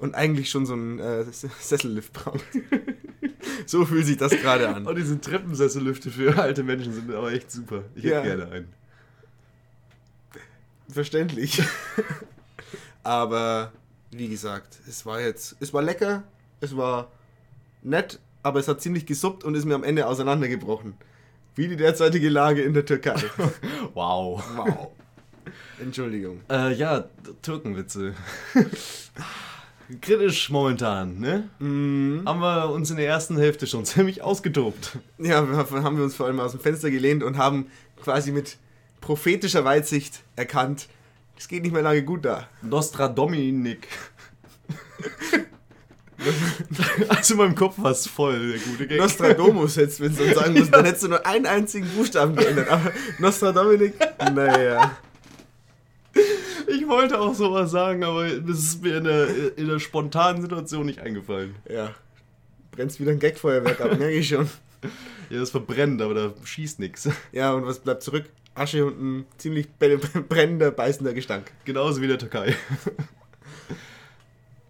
Und eigentlich schon so einen äh, Sessellift braucht. so fühlt sich das gerade an. Oh, diese Treppensessellüfte für alte Menschen sind aber echt super. Ich Ja. hätte gerne einen. Verständlich. aber wie gesagt, es war jetzt, es war lecker, es war nett, aber es hat ziemlich gesuppt und ist mir am Ende auseinandergebrochen. Wie die derzeitige Lage in der Türkei. Wow. Wow. Entschuldigung. Äh, ja, Türkenwitze. Kritisch momentan, ne? Mhm. Haben wir uns in der ersten Hälfte schon ziemlich ausgetobt. Ja, haben wir uns vor allem aus dem Fenster gelehnt und haben quasi mit prophetischer Weitsicht erkannt, es geht nicht mehr lange gut da. Nostra Dominik. also in meinem Kopf war es voll, der gute Gag. Nostradamus hättest du uns sagen müssen, dann hättest du nur einen einzigen Buchstaben geändert. Aber Nostradamus, naja. Ich wollte auch sowas sagen, aber das ist mir in der, in der spontanen Situation nicht eingefallen. Ja, brennst wieder ein Gagfeuerwerk ab, merke ich schon. Ja, das verbrennt, aber da schießt nichts. Ja, und was bleibt zurück? Asche und ein ziemlich brennender, beißender Gestank. Genauso wie in der Türkei.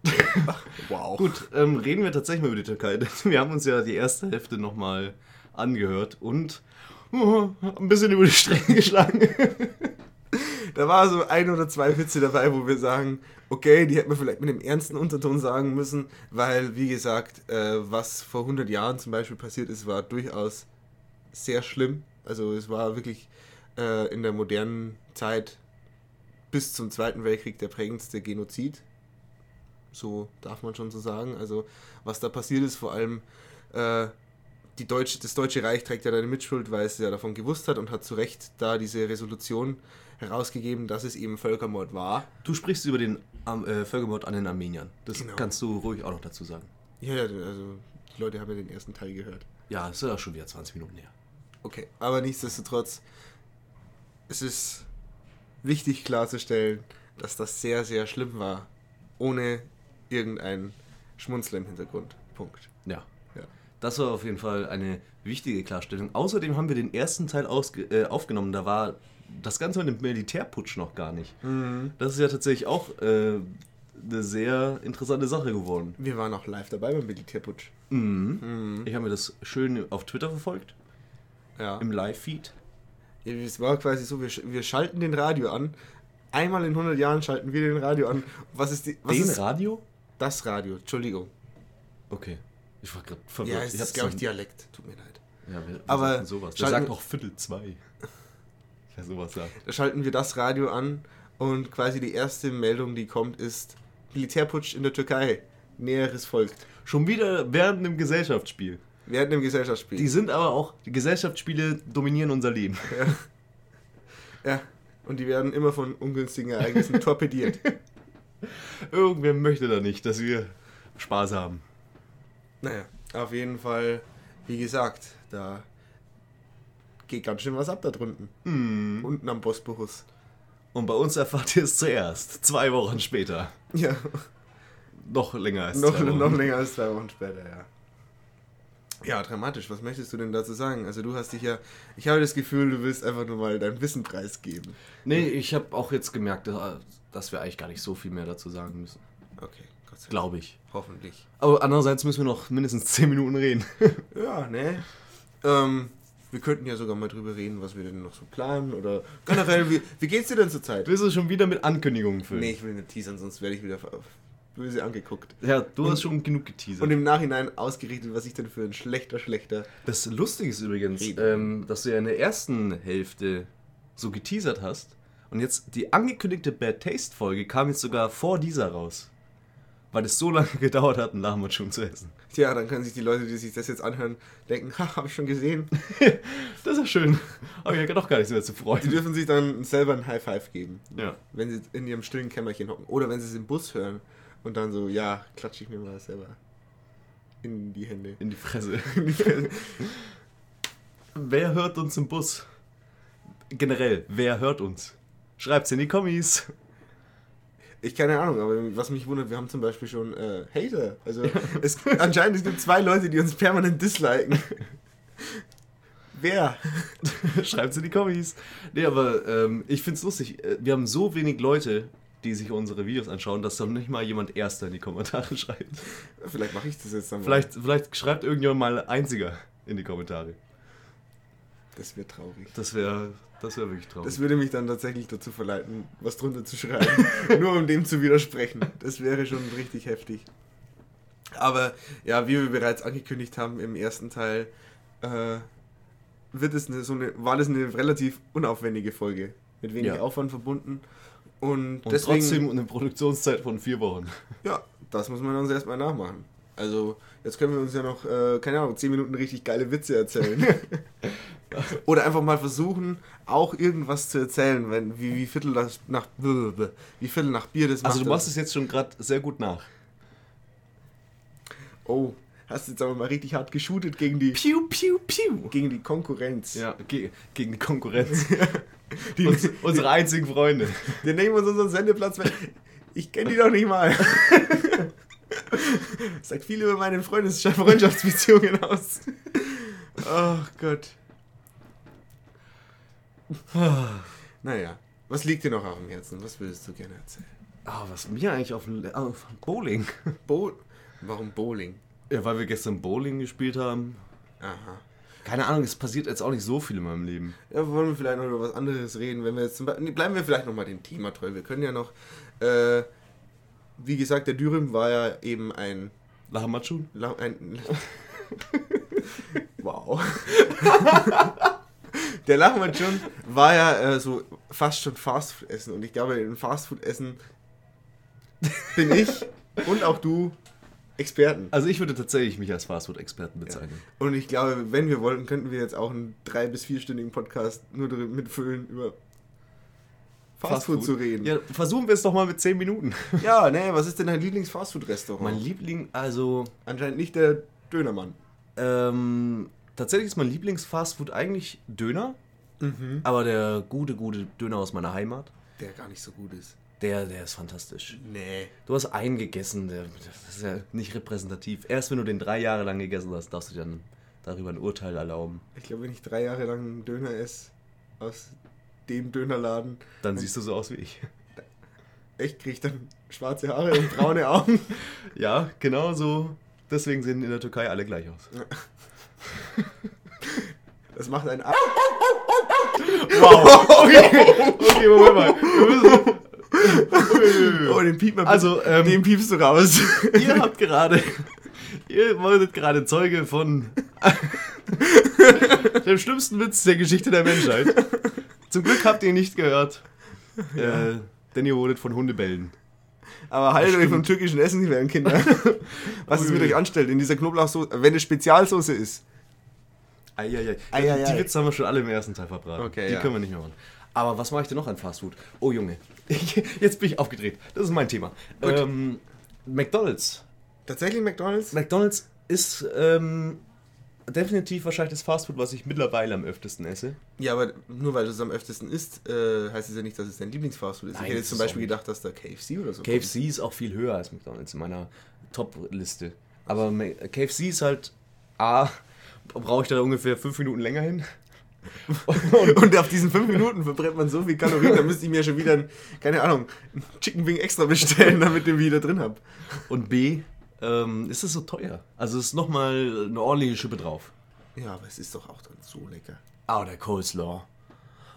Wow. Gut, ähm, reden wir tatsächlich mal über die Türkei. Wir haben uns ja die erste Hälfte nochmal angehört und oh, ein bisschen über die Stränge geschlagen. Da war so ein oder zwei Witze dabei, wo wir sagen, okay, die hätten wir vielleicht mit dem ernsten Unterton sagen müssen, weil, wie gesagt, äh, was vor 100 Jahren zum Beispiel passiert ist, war durchaus sehr schlimm. Also es war wirklich äh, in der modernen Zeit bis zum Zweiten Weltkrieg der prägendste Genozid. So darf man schon so sagen. Also was da passiert ist, vor allem äh, die Deutsche, das Deutsche Reich trägt ja da eine Mitschuld, weil es ja davon gewusst hat und hat zu Recht da diese Resolution herausgegeben, dass es eben Völkermord war. Du sprichst über den äh, Völkermord an den Armeniern. Das Genau. kannst du ruhig auch noch dazu sagen. Ja, ja, also die Leute haben ja den ersten Teil gehört. Ja, es ist ja schon wieder 20 Minuten her. Okay, aber nichtsdestotrotz, es ist wichtig klarzustellen, dass das sehr, sehr schlimm war, ohne irgendein Schmunzler im Hintergrund. Punkt. Ja. Ja. Das war auf jeden Fall eine wichtige Klarstellung. Außerdem haben wir den ersten Teil äh, aufgenommen. Da war das Ganze mit dem Militärputsch noch gar nicht. Das ist ja tatsächlich auch äh, eine sehr interessante Sache geworden. Wir waren auch live dabei beim Militärputsch. Mhm. Ich habe mir das schön auf Twitter verfolgt, Ja. im Live-Feed. ja. Es war quasi so, wir, wir schalten den Radio an. Einmal in 100 Jahren schalten wir den Radio an. Was ist die, was Den ist Radio? Das Radio? Entschuldigung. Okay. Ich war gerade verwirrt. Ja, es hab's ist, glaube ich, Dialekt. Tut mir leid. Ja, wir, wir Aber sowas. Der sagt noch Viertel zwei. Wer sowas sagt. Da schalten wir das Radio an und quasi die erste Meldung, die kommt, ist Militärputsch in der Türkei. Näheres folgt. Schon wieder während einem Gesellschaftsspiel. Während dem Gesellschaftsspiel. Die sind aber auch, die Gesellschaftsspiele dominieren unser Leben. ja. Und die werden immer von ungünstigen Ereignissen torpediert. Irgendwer möchte da nicht, dass wir Spaß haben. Naja, auf jeden Fall, wie gesagt, da geht ganz schön was ab da drunten. Hm. Unten am Bosporus. Und bei uns erfahrt ihr es zuerst, zwei Wochen später. Ja, Noch länger als noch, zwei Wochen. noch länger als zwei Wochen später, ja. Ja, dramatisch. Was möchtest du denn dazu sagen? Also du hast dich ja, ich habe das Gefühl, du willst einfach nur mal dein Wissen preisgeben. Nee, ich habe auch jetzt gemerkt, dass wir eigentlich gar nicht so viel mehr dazu sagen müssen. Okay, Gott sei Dank. Glaube ich. Hoffentlich. Aber andererseits müssen wir noch mindestens 10 Minuten reden. Ja, ne? Ähm, wir könnten ja sogar mal drüber reden, was wir denn noch so planen oder generell, wie, wie geht's dir denn zur Zeit? Willst du schon wieder mit Ankündigungen füllen? Nee, ich will nicht teasern, sonst werde ich wieder böse angeguckt. Ja, du hast schon genug geteasert. Und im Nachhinein ausgerichtet, was ich denn für ein schlechter, schlechter. Das Lustige ist übrigens, ähm, dass du ja in der ersten Hälfte so geteasert hast und jetzt die angekündigte Bad Taste Folge kam jetzt sogar vor dieser raus. Weil es so lange gedauert hat, einen Lahmacun zu essen. Tja, dann können sich die Leute, die sich das jetzt anhören, denken, ha, habe ich schon gesehen. Das ist ja schön. Aber ich habe doch gar nichts mehr zu Die freuen. dürfen sich dann selber ein High Five geben, Ja. wenn sie in ihrem stillen Kämmerchen hocken. Oder wenn sie es im Bus hören und dann so, ja, klatsche ich mir mal selber in die Hände. In die Fresse. In die Fresse. Wer hört uns im Bus? Generell, wer hört uns? Schreibt's in die Kommis. Ich keine Ahnung, aber was mich wundert, wir haben zum Beispiel schon äh, Hater. Also es, anscheinend es gibt zwei Leute, die uns permanent disliken. Wer? Schreibt's in die Kommis. Nee, aber ähm, ich find's lustig. Äh, Wir haben so wenig Leute, die sich unsere Videos anschauen, dass doch nicht mal jemand Erster in die Kommentare schreibt. Vielleicht mache ich das jetzt dann mal. Vielleicht, vielleicht schreibt irgendjemand mal Einziger in die Kommentare. Das wäre traurig. Das wäre das wär wirklich traurig. Das würde mich dann tatsächlich dazu verleiten, was drunter zu schreiben. Nur um dem zu widersprechen. Das wäre schon richtig heftig. Aber ja, wie wir bereits angekündigt haben im ersten Teil, äh, wird es eine, so eine, war das eine relativ unaufwendige Folge. Mit wenig Ja. Aufwand verbunden. Und, Und deswegen, trotzdem eine Produktionszeit von vier Wochen. ja, das muss man uns erstmal nachmachen. Also, jetzt können wir uns ja noch, äh, keine Ahnung, 10 Minuten richtig geile Witze erzählen. Oder einfach mal versuchen, auch irgendwas zu erzählen, wenn, wie, wie Viertel nach, nach, wie Viertel nach Bier das Also du macht. machst es jetzt schon gerade sehr gut nach. Oh, hast jetzt aber mal richtig hart geshootet gegen die, Piu, piu, piu. gegen die Konkurrenz. Ja, ge gegen die Konkurrenz. Die, Uns, unsere einzigen Freunde. wir nehmen uns unseren Sendeplatz weg. Ich kenne die doch nicht mal. Sagt viel über meine Freundes Freundschaftsbeziehungen aus. Oh Gott. Naja, was liegt dir noch auf dem Herzen? Was würdest du gerne erzählen? Ah, was mir eigentlich auf dem auf Bowling. Bo Warum Bowling? Ja, weil wir gestern Bowling gespielt haben. Aha. Keine Ahnung, es passiert jetzt auch nicht so viel in meinem Leben. Ja, wollen wir vielleicht noch über was anderes reden, wenn wir jetzt nee, bleiben wir vielleicht noch mal dem Thema treu. Wir können ja noch, äh, wie gesagt, der Dürüm war ja eben ein, Lahmacun? La- ein wow. der Lahmacun war ja äh, so fast schon Fastfood-Essen und ich glaube, in Fastfood-Essen bin ich und auch du Experten. Also ich würde tatsächlich mich als Fastfood-Experten bezeichnen. Und ich glaube, wenn wir wollten, könnten wir jetzt auch einen drei- bis vierstündigen Podcast nur mitfüllen, über Fastfood zu reden. Ja, versuchen wir es doch mal mit 10 Minuten. Ja, ne, was ist denn dein Lieblings-Fastfood-Restaurant? Mein Liebling, also Anscheinend nicht der Dönermann. ähm, tatsächlich ist mein Lieblings-Fastfood eigentlich Döner. Mhm. Aber der gute, gute Döner aus meiner Heimat, Der gar nicht so gut ist. der, der ist fantastisch. Nee. Du hast einen gegessen, der, das ist ja nicht repräsentativ. Erst wenn du den drei Jahre lang gegessen hast, darfst du dir dann darüber ein Urteil erlauben. Ich glaube, wenn ich drei Jahre lang einen Döner esse aus dem Dönerladen, Dann siehst du so aus wie ich. echt kriege ich dann schwarze Haare und braune Augen. Ja, genau so. Deswegen sehen in der Türkei alle gleich aus. Das macht einen A Wow. Okay, okay Moment mal. Oh, den piept man Also, ähm, den piepst du raus. ihr habt gerade. Ihr wurdet gerade Zeuge von dem schlimmsten Witz der Geschichte der Menschheit. Zum Glück habt ihr ihn nicht gehört. Äh, denn ihr wurdet von Hundebellen. Aber haltet euch vom türkischen Essen nicht werden, Kinder. Was es mit euch anstellt in dieser Knoblauchsoße, wenn es Spezialsoße ist. Eieiei. Eieiei. Die Witze haben wir schon alle im ersten Teil verbraten. Okay, Die ja. können wir nicht mehr machen. Aber was mache ich denn noch an Fastfood? Oh Junge, jetzt bin ich aufgedreht. Das ist mein Thema. Ähm, McDonald's. Tatsächlich McDonalds? McDonald's ist ähm, definitiv wahrscheinlich das Fastfood, was ich mittlerweile am öftesten esse. Ja, aber nur weil du es am öftesten isst, äh, heißt es ja nicht, dass es dein Lieblingsfastfood ist. Nein, ich hätte jetzt zum Beispiel gedacht, dass da KFC oder so KFC ist auch viel höher als McDonald's in meiner Top-Liste. Aber KFC ist halt A, brauche ich da ungefähr fünf Minuten länger hin. kommt. Und auf diesen fünf Minuten verbrennt man so viel Kalorien, da müsste ich mir schon wieder, ein, keine Ahnung, einen Chicken Wing extra bestellen, damit ich den wieder drin habe. Und B, ähm, ist es so teuer. Also es ist nochmal eine ordentliche Schippe drauf. Ja, aber es ist doch auch dann so lecker. Ah, der Coleslaw.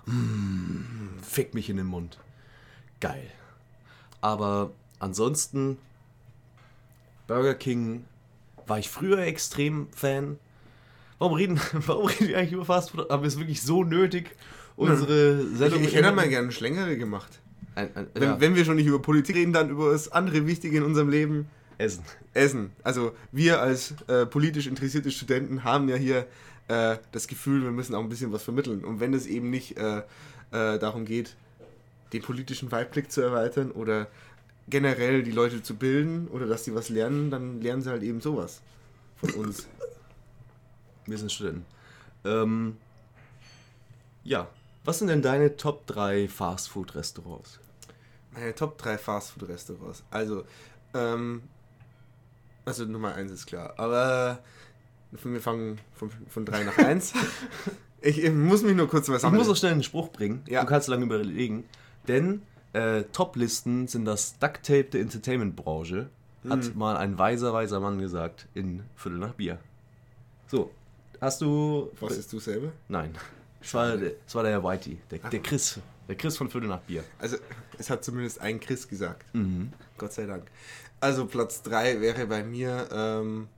Mm, fick mich in den Mund. Geil. Aber ansonsten, Burger King war ich früher extrem Fan. Warum reden, warum reden wir eigentlich über Fastfood? Haben wir es wirklich so nötig, unsere Ich, Sendung ich hätte mal gerne Schlängere gemacht. ein, ein, Wenn, ja, wenn wir schon nicht über Politik reden, dann über das andere Wichtige in unserem Leben. Essen. Essen. Also wir als äh, politisch interessierte Studenten haben ja hier äh, das Gefühl, wir müssen auch ein bisschen was vermitteln. Und wenn es eben nicht äh, äh, darum geht, den politischen Weitblick zu erweitern oder generell die Leute zu bilden oder dass sie was lernen, dann lernen sie halt eben sowas von uns. Wir sind Studenten. Ähm, ja, was sind denn deine Top 3 Fastfood-Restaurants? Meine Top 3 Fastfood-Restaurants. Also, ähm, also Nummer 1 ist klar. Aber wir fangen von, von 3 nach 1. ich, ich muss mich nur kurz was Ich muss auch schnell einen Spruch bringen. Ja. Du kannst lange überlegen. Denn äh, Top-Listen sind das Ducktape der Entertainment-Branche. Hat Mhm. mal ein weiser, weiser Mann gesagt in Viertel nach Bier. So, hast du... Was ist du selber? Nein. Es war, der- es war der Whitey, der, der Chris. Der Chris von Viertel nach Bier. Also, es hat zumindest ein Chris gesagt. Mhm. Gott sei Dank. Also, Platz 3 wäre bei mir ähm,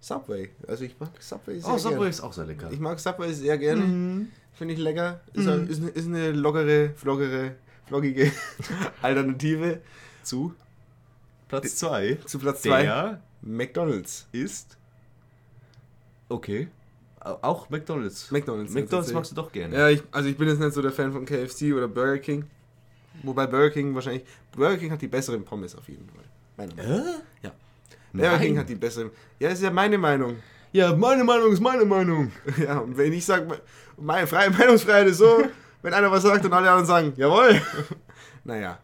Subway. Also, ich mag Subway sehr Oh, Subway gerne. ist auch sehr lecker. Ich mag Subway sehr gerne. Mhm. Finde ich lecker. Ist, eine- ist, eine, ist eine lockere, floggere, floggige Alternative Zu Platz 2. zu Platz 2. Der McDonalds. ist... Okay. Au- Auch McDonald's. McDonald's. McDonald's tatsächlich. magst du doch gerne. Ja, ich, also ich bin jetzt nicht so der Fan von KFC oder Burger King. Wobei Burger King wahrscheinlich. Burger King hat die besseren Pommes auf jeden Fall. Meiner Meinung. Hä? Ja. King hat die besseren. Ja, ist ja meine Meinung. Ja, meine Meinung ist meine Meinung. Ja, und wenn ich sage, meine freie Meinungsfreiheit ist so, wenn einer was sagt und alle anderen sagen, jawohl. naja.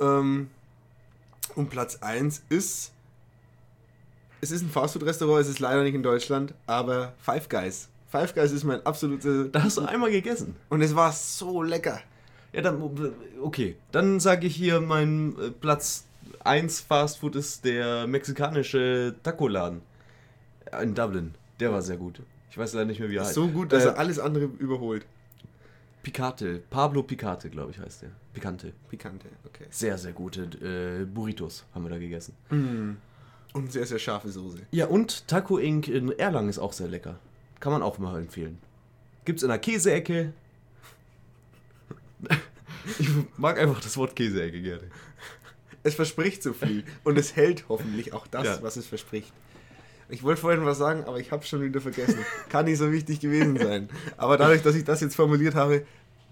Ähm, und Platz 1 ist. Es ist ein Fastfood-Restaurant, es ist leider nicht in Deutschland, aber Five Guys. Five Guys ist mein absoluter. Da hast du einmal gegessen. Und es war so lecker. Ja, dann, okay. Dann sage ich hier, mein äh, Platz 1 Fastfood ist der mexikanische Taco-Laden in Dublin. Der war sehr gut. Ich weiß leider nicht mehr, wie er heißt. So gut, dass äh, er alles andere überholt. Picate. Pablo Picate, glaube ich, heißt der. Picante. Pikante, okay. Sehr, sehr gute äh, Burritos haben wir da gegessen. Und sehr, sehr scharfe Soße. Ja, und Taco Inc. in Erlangen ist auch sehr lecker. Kann man auch mal empfehlen. Gibt's in der Käseecke. Ich mag einfach das Wort Käseecke gerne. Es verspricht so viel. Und es hält hoffentlich auch das, Ja. was es verspricht. Ich wollte vorhin was sagen, aber ich habe es schon wieder vergessen. Kann nicht so wichtig gewesen sein. Aber dadurch, dass ich das jetzt formuliert habe,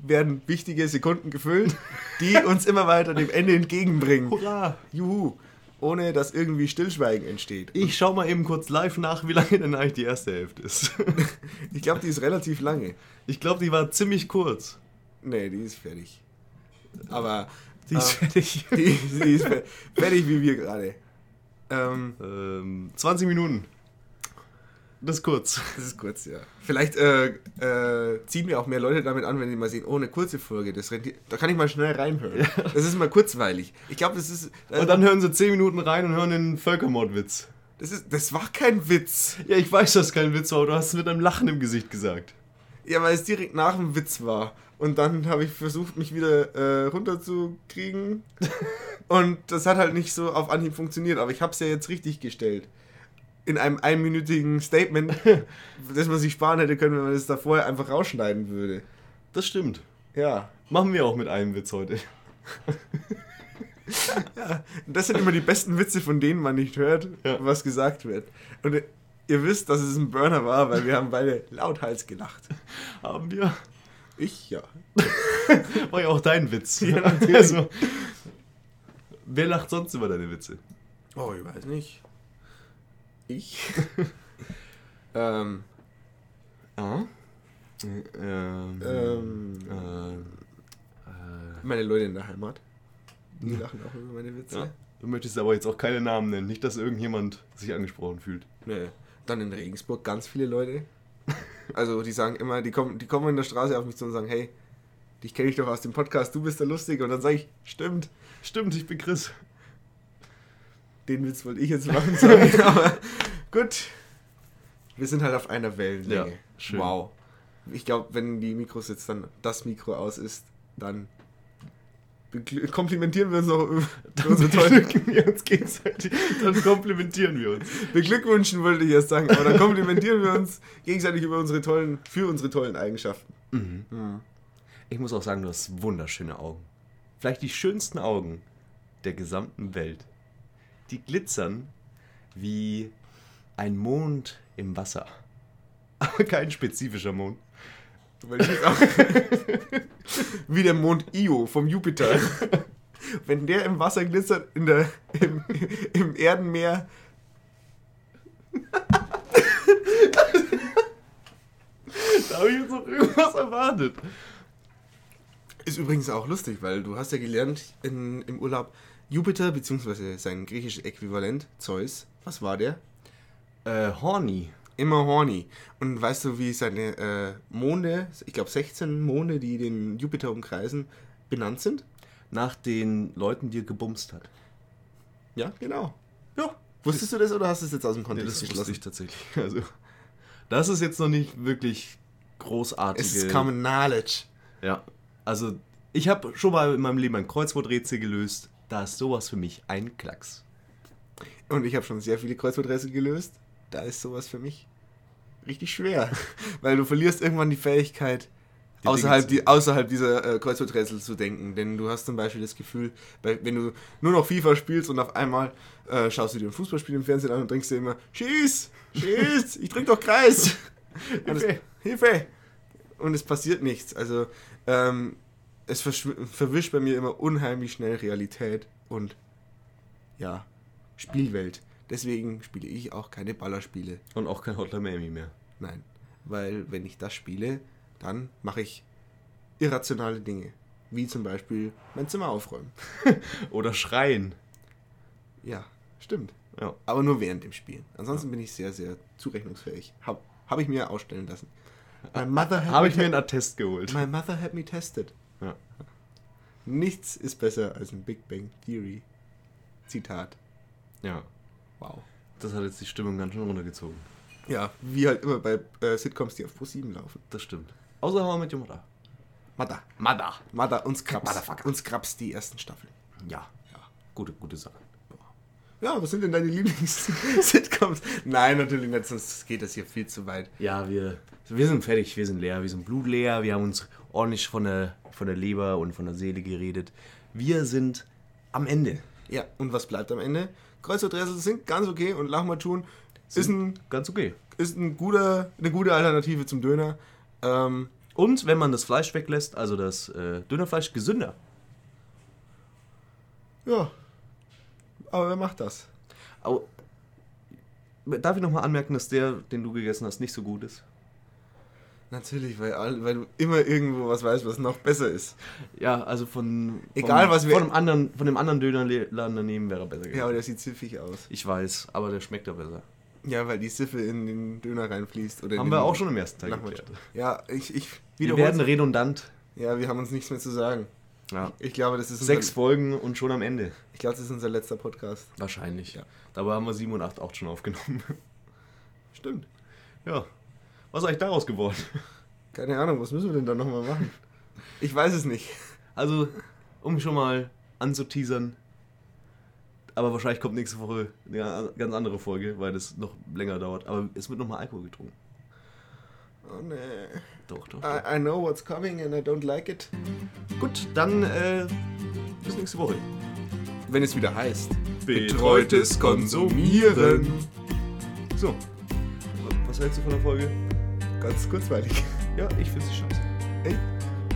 werden wichtige Sekunden gefüllt, die uns immer weiter dem Ende entgegenbringen. Hurra! Juhu! Ohne dass irgendwie Stillschweigen entsteht. Ich schau mal eben kurz live nach, wie lange denn eigentlich die erste Hälfte ist. Ich glaube, die ist relativ lange. Ich glaube, die war ziemlich kurz. Nee, die ist fertig. Aber Die ist Ah. fertig. die, die ist fer- fertig wie wir gerade. Ähm, Ähm, 20 Minuten. Das ist kurz. das ist kurz, ja. Vielleicht äh, äh, ziehen wir auch mehr Leute damit an, wenn sie mal sehen, oh, eine kurze Folge, das rentiert, da kann ich mal schnell reinhören. Das ist mal kurzweilig. Ich glaube, das ist, Und dann hören sie 10 Minuten rein und hören den Völkermordwitz. das ist, das war kein Witz. Ja, ich weiß, dass kein Witz war, aber du hast es mit einem Lachen im Gesicht gesagt. Ja, weil es direkt nach dem Witz war. Und dann habe ich versucht, mich wieder äh, runterzukriegen. Und das hat halt nicht so auf Anhieb funktioniert, aber ich habe es ja jetzt richtig gestellt. In einem einminütigen Statement, das man sich sparen hätte können, wenn man das da vorher einfach rausschneiden würde. Das stimmt. Ja. Machen wir auch mit einem Witz heute. Und das sind immer die besten Witze, von denen man nicht hört, Ja. was gesagt wird. Und ihr wisst, dass es ein Burner war, weil wir haben beide lauthals gelacht. Haben wir. Ich ja. War ja auch dein Witz. Ja, natürlich. Also, wer lacht sonst über deine Witze? Oh, ich weiß nicht. Ich? ähm, Ja. Ähm, ähm, ähm, meine Leute in der Heimat. Die lachen auch über meine Witze. ja. Du möchtest aber jetzt auch keine Namen nennen. Nicht, dass irgendjemand sich angesprochen fühlt. Nee. Dann in Regensburg ganz viele Leute. Also die sagen immer, die kommen, die kommen in der Straße auf mich zu und sagen, hey, dich kenne ich doch aus dem Podcast, du bist der Lustige. Und dann sage ich, stimmt, Stimmt, ich bin Chris. den Witz wollte ich jetzt machen, sorry. aber gut. Wir sind halt auf einer Wellenlänge. Ja, schön. Wow. Ich glaube, wenn die Mikros jetzt dann das Mikro aus ist, dann komplimentieren wir uns über unsere tollen wir uns gegenseitig. Dann komplimentieren wir uns. Beglückwünschen wollte ich erst sagen, aber dann komplimentieren wir uns gegenseitig über unsere tollen, für unsere tollen Eigenschaften. Ich muss auch sagen, du hast wunderschöne Augen. Vielleicht die schönsten Augen der gesamten Welt. Die glitzern wie ein Mond im Wasser. Aber kein spezifischer Mond. Weil ich jetzt auch wie der Mond Io vom Jupiter. Wenn der im Wasser glitzert, in der, im, im Erdenmeer. Da habe ich jetzt noch irgendwas erwartet. Ist übrigens auch lustig, weil du hast ja gelernt in, im Urlaub, Jupiter bzw. sein griechisches Äquivalent, Zeus, was war der? Äh, horny. Immer horny. Und weißt du, wie seine äh, Monde, ich glaube 16 Monde, die den Jupiter umkreisen, benannt sind? Nach den Leuten, die er gebumst hat. Ja, genau. Ja. Wusstest du das oder hast du es jetzt aus dem Nee, Kontext das wusste ich tatsächlich. Also, das ist jetzt noch nicht wirklich großartige... Es ist Common Knowledge. Ja, also ich habe schon mal in meinem Leben ein Kreuzworträtsel gelöst. Da ist sowas für mich ein Klacks. Und ich habe schon sehr viele Kreuzworträtsel gelöst. Da ist sowas für mich richtig schwer. Weil du verlierst irgendwann die Fähigkeit, Die außerhalb, die, außerhalb dieser äh, Kreuzworträtsel zu denken. Denn du hast zum Beispiel das Gefühl, wenn du nur noch FIFA spielst und auf einmal äh, schaust du dir ein Fußballspiel im Fernsehen an und denkst dir immer, schieß, schieß, ich drück doch Kreis. Und es, Hilfe. Hilfe! Und es passiert nichts. Also ähm, es verwischt bei mir immer unheimlich schnell Realität und ja, Spielwelt. Deswegen spiele ich auch keine Ballerspiele. Und auch kein Hotline Miami mehr. Nein, weil wenn ich das spiele, dann mache ich irrationale Dinge. Wie zum Beispiel mein Zimmer aufräumen. Oder schreien. Ja, stimmt. Ja. Aber nur während dem Spielen. Ansonsten bin ich sehr, sehr zurechnungsfähig. Habe hab ich mir ausstellen lassen. My mother had Habe ich mir einen Attest geholt. My mother had me tested. Ja. Nichts ist besser als ein Big Bang Theory. Zitat. ja. Wow. Das hat jetzt die Stimmung ganz schön runtergezogen. Ja, wie halt immer bei äh, Sitcoms, die auf Pro 7 laufen. Das stimmt. Außer How I Met Your Mother. Mother. Mother. Mother und Scrubs. Motherfucker. Und Scrubs die ersten Staffeln. Ja. ja. Gute, gute Sache. Ja, was sind denn deine Lieblings-Sitcoms? Nein, natürlich nicht, sonst geht das hier viel zu weit. Ja, wir, wir sind fertig, wir sind leer, wir sind blutleer, wir haben uns ordentlich von der, von der Leber und von der Seele geredet. Wir sind am Ende. Ja, und was bleibt am Ende? Kreuzworträtsel sind ganz okay und Lahmacun ist, ein, Ganz okay. ist ein guter, eine gute Alternative zum Döner. Ähm, Und wenn man das Fleisch weglässt, also das äh, Dönerfleisch, gesünder. ja. Aber wer macht das? Au- Darf ich nochmal anmerken, dass der, den du gegessen hast, nicht so gut ist? Natürlich, weil, all- weil du immer irgendwo was weißt, was noch besser ist. Ja, also von. Egal, vom, was wir- Von dem anderen, von dem anderen Dönerladen daneben wäre er besser gewesen. Ja, aber der sieht ziffig aus. ich weiß, aber der schmeckt ja besser. Ja, weil die Siffe in den Döner reinfließt. Oder Haben wir auch schon im ersten Teil geklärt. Ja, ich, ich Wir wiederhole. werden redundant. Ja, wir haben uns nichts mehr zu sagen. Ja. Ich glaube, das ist Sechs Folgen und schon am Ende. ich glaube, das ist unser letzter Podcast. Wahrscheinlich. Ja. Dabei haben wir 7 und 8 auch schon aufgenommen. Stimmt. Ja. Was ist eigentlich daraus geworden? Keine Ahnung, was müssen wir denn da nochmal machen? Ich weiß es nicht. Also, um schon mal anzuteasern. Aber wahrscheinlich kommt nächste Woche eine ganz andere Folge, weil das noch länger dauert. Aber es wird nochmal Alkohol getrunken. Oh nee. Doch, doch. doch. I, I know what's coming and I don't like it. Gut, dann äh, bis nächste Woche. Wenn es wieder heißt. Betreutes Konsumieren. So. Was hältst du von der Folge? Ganz kurzweilig. Ja, ich finde sie scheiße. Echt?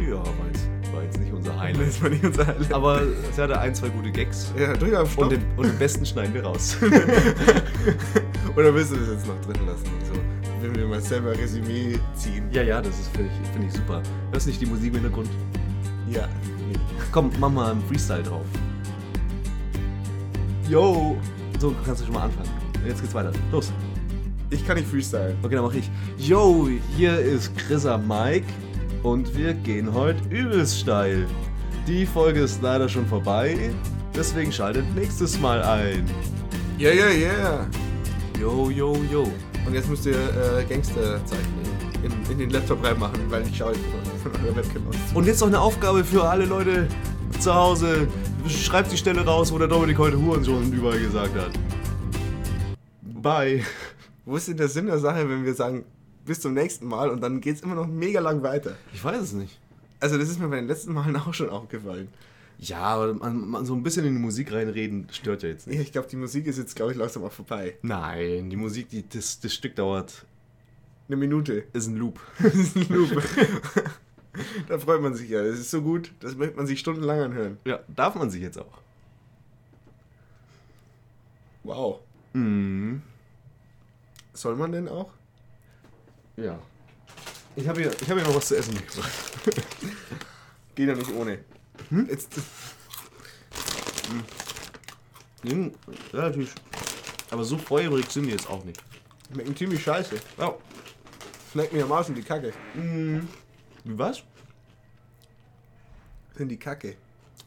Ja, war jetzt, war jetzt nicht unser Das Highlight. ist mal nicht unser Highlight. Aber es hatte ein, zwei gute Gags. Ja, drück auf Stopp. Und den, und den besten schneiden wir raus. Oder willst du das jetzt noch drin lassen? So, wenn wir mal selber Resümee ziehen. ja, ja, das ist finde ich, find ich super. Hörst nicht die Musik im Hintergrund? Ja. Nee. Komm, mach mal einen Freestyle drauf. Yo! So kannst du schon mal anfangen. Jetzt geht's weiter. Los. Ich kann nicht freestylen. Okay, dann mach ich. Yo, hier ist Chrissa Mike und wir gehen heute übelst steil. Die Folge ist leider schon vorbei, deswegen schaltet nächstes Mal ein. Ja, ja, ja. Yo, yo, yo. Und jetzt müsst ihr äh, Gangsterzeichen in, in den Laptop reinmachen, weil ich schaue von, von eurer Webcam aus. Und jetzt noch eine Aufgabe für alle Leute zu Hause. Schreibt die Stelle raus, wo der Dominik heute Hurensohn überall gesagt hat. Bye. Wo ist denn der Sinn der Sache, wenn wir sagen, bis zum nächsten Mal und dann geht es immer noch mega lang weiter? Ich weiß es nicht. Also das ist mir bei den letzten Malen auch schon aufgefallen. Ja, aber man, man so ein bisschen in die Musik reinreden stört ja jetzt nicht. Ich glaube, die Musik ist jetzt, glaube ich, langsam auch vorbei. Nein, die Musik, die, das, das Stück dauert, Eine Minute. ist ein Loop. Ist ein Loop. da freut man sich ja. Das ist so gut, das möchte man sich stundenlang anhören. Ja, darf man sich jetzt auch. Wow. Mhm. Soll man denn auch? Ja. Ich habe hier, ich hab hier noch was zu essen mitgebracht. Geht ja nicht ohne. Jetzt, Mhm, Ja, natürlich. Aber so feurig sind die jetzt auch nicht. schmecken ziemlich scheiße. Ja. Schmeckt mir am Arsch in die Kacke. Wie was? In die Kacke.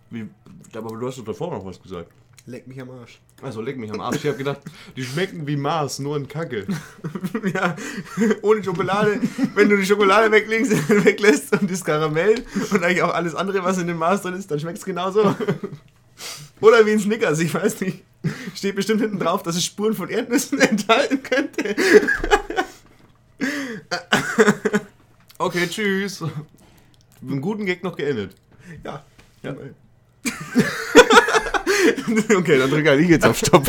Wie, aber du hast doch davor noch was gesagt. Leck mich am Arsch. Also leck mich am Arsch. Ich habe gedacht, die schmecken wie Mars, nur in Kacke. ja, ohne Schokolade. Wenn du die Schokolade weglegst, weglässt und das Karamell und eigentlich auch alles andere, was in dem Maß drin ist, dann schmeckt es genauso. Oder wie ein Snickers, ich weiß nicht. Steht bestimmt hinten drauf, dass es Spuren von Erdnüssen enthalten könnte. Okay, tschüss. Mit einem guten Gag noch geendet. Ja. Ja. okay, dann drücke ich jetzt auf Stopp.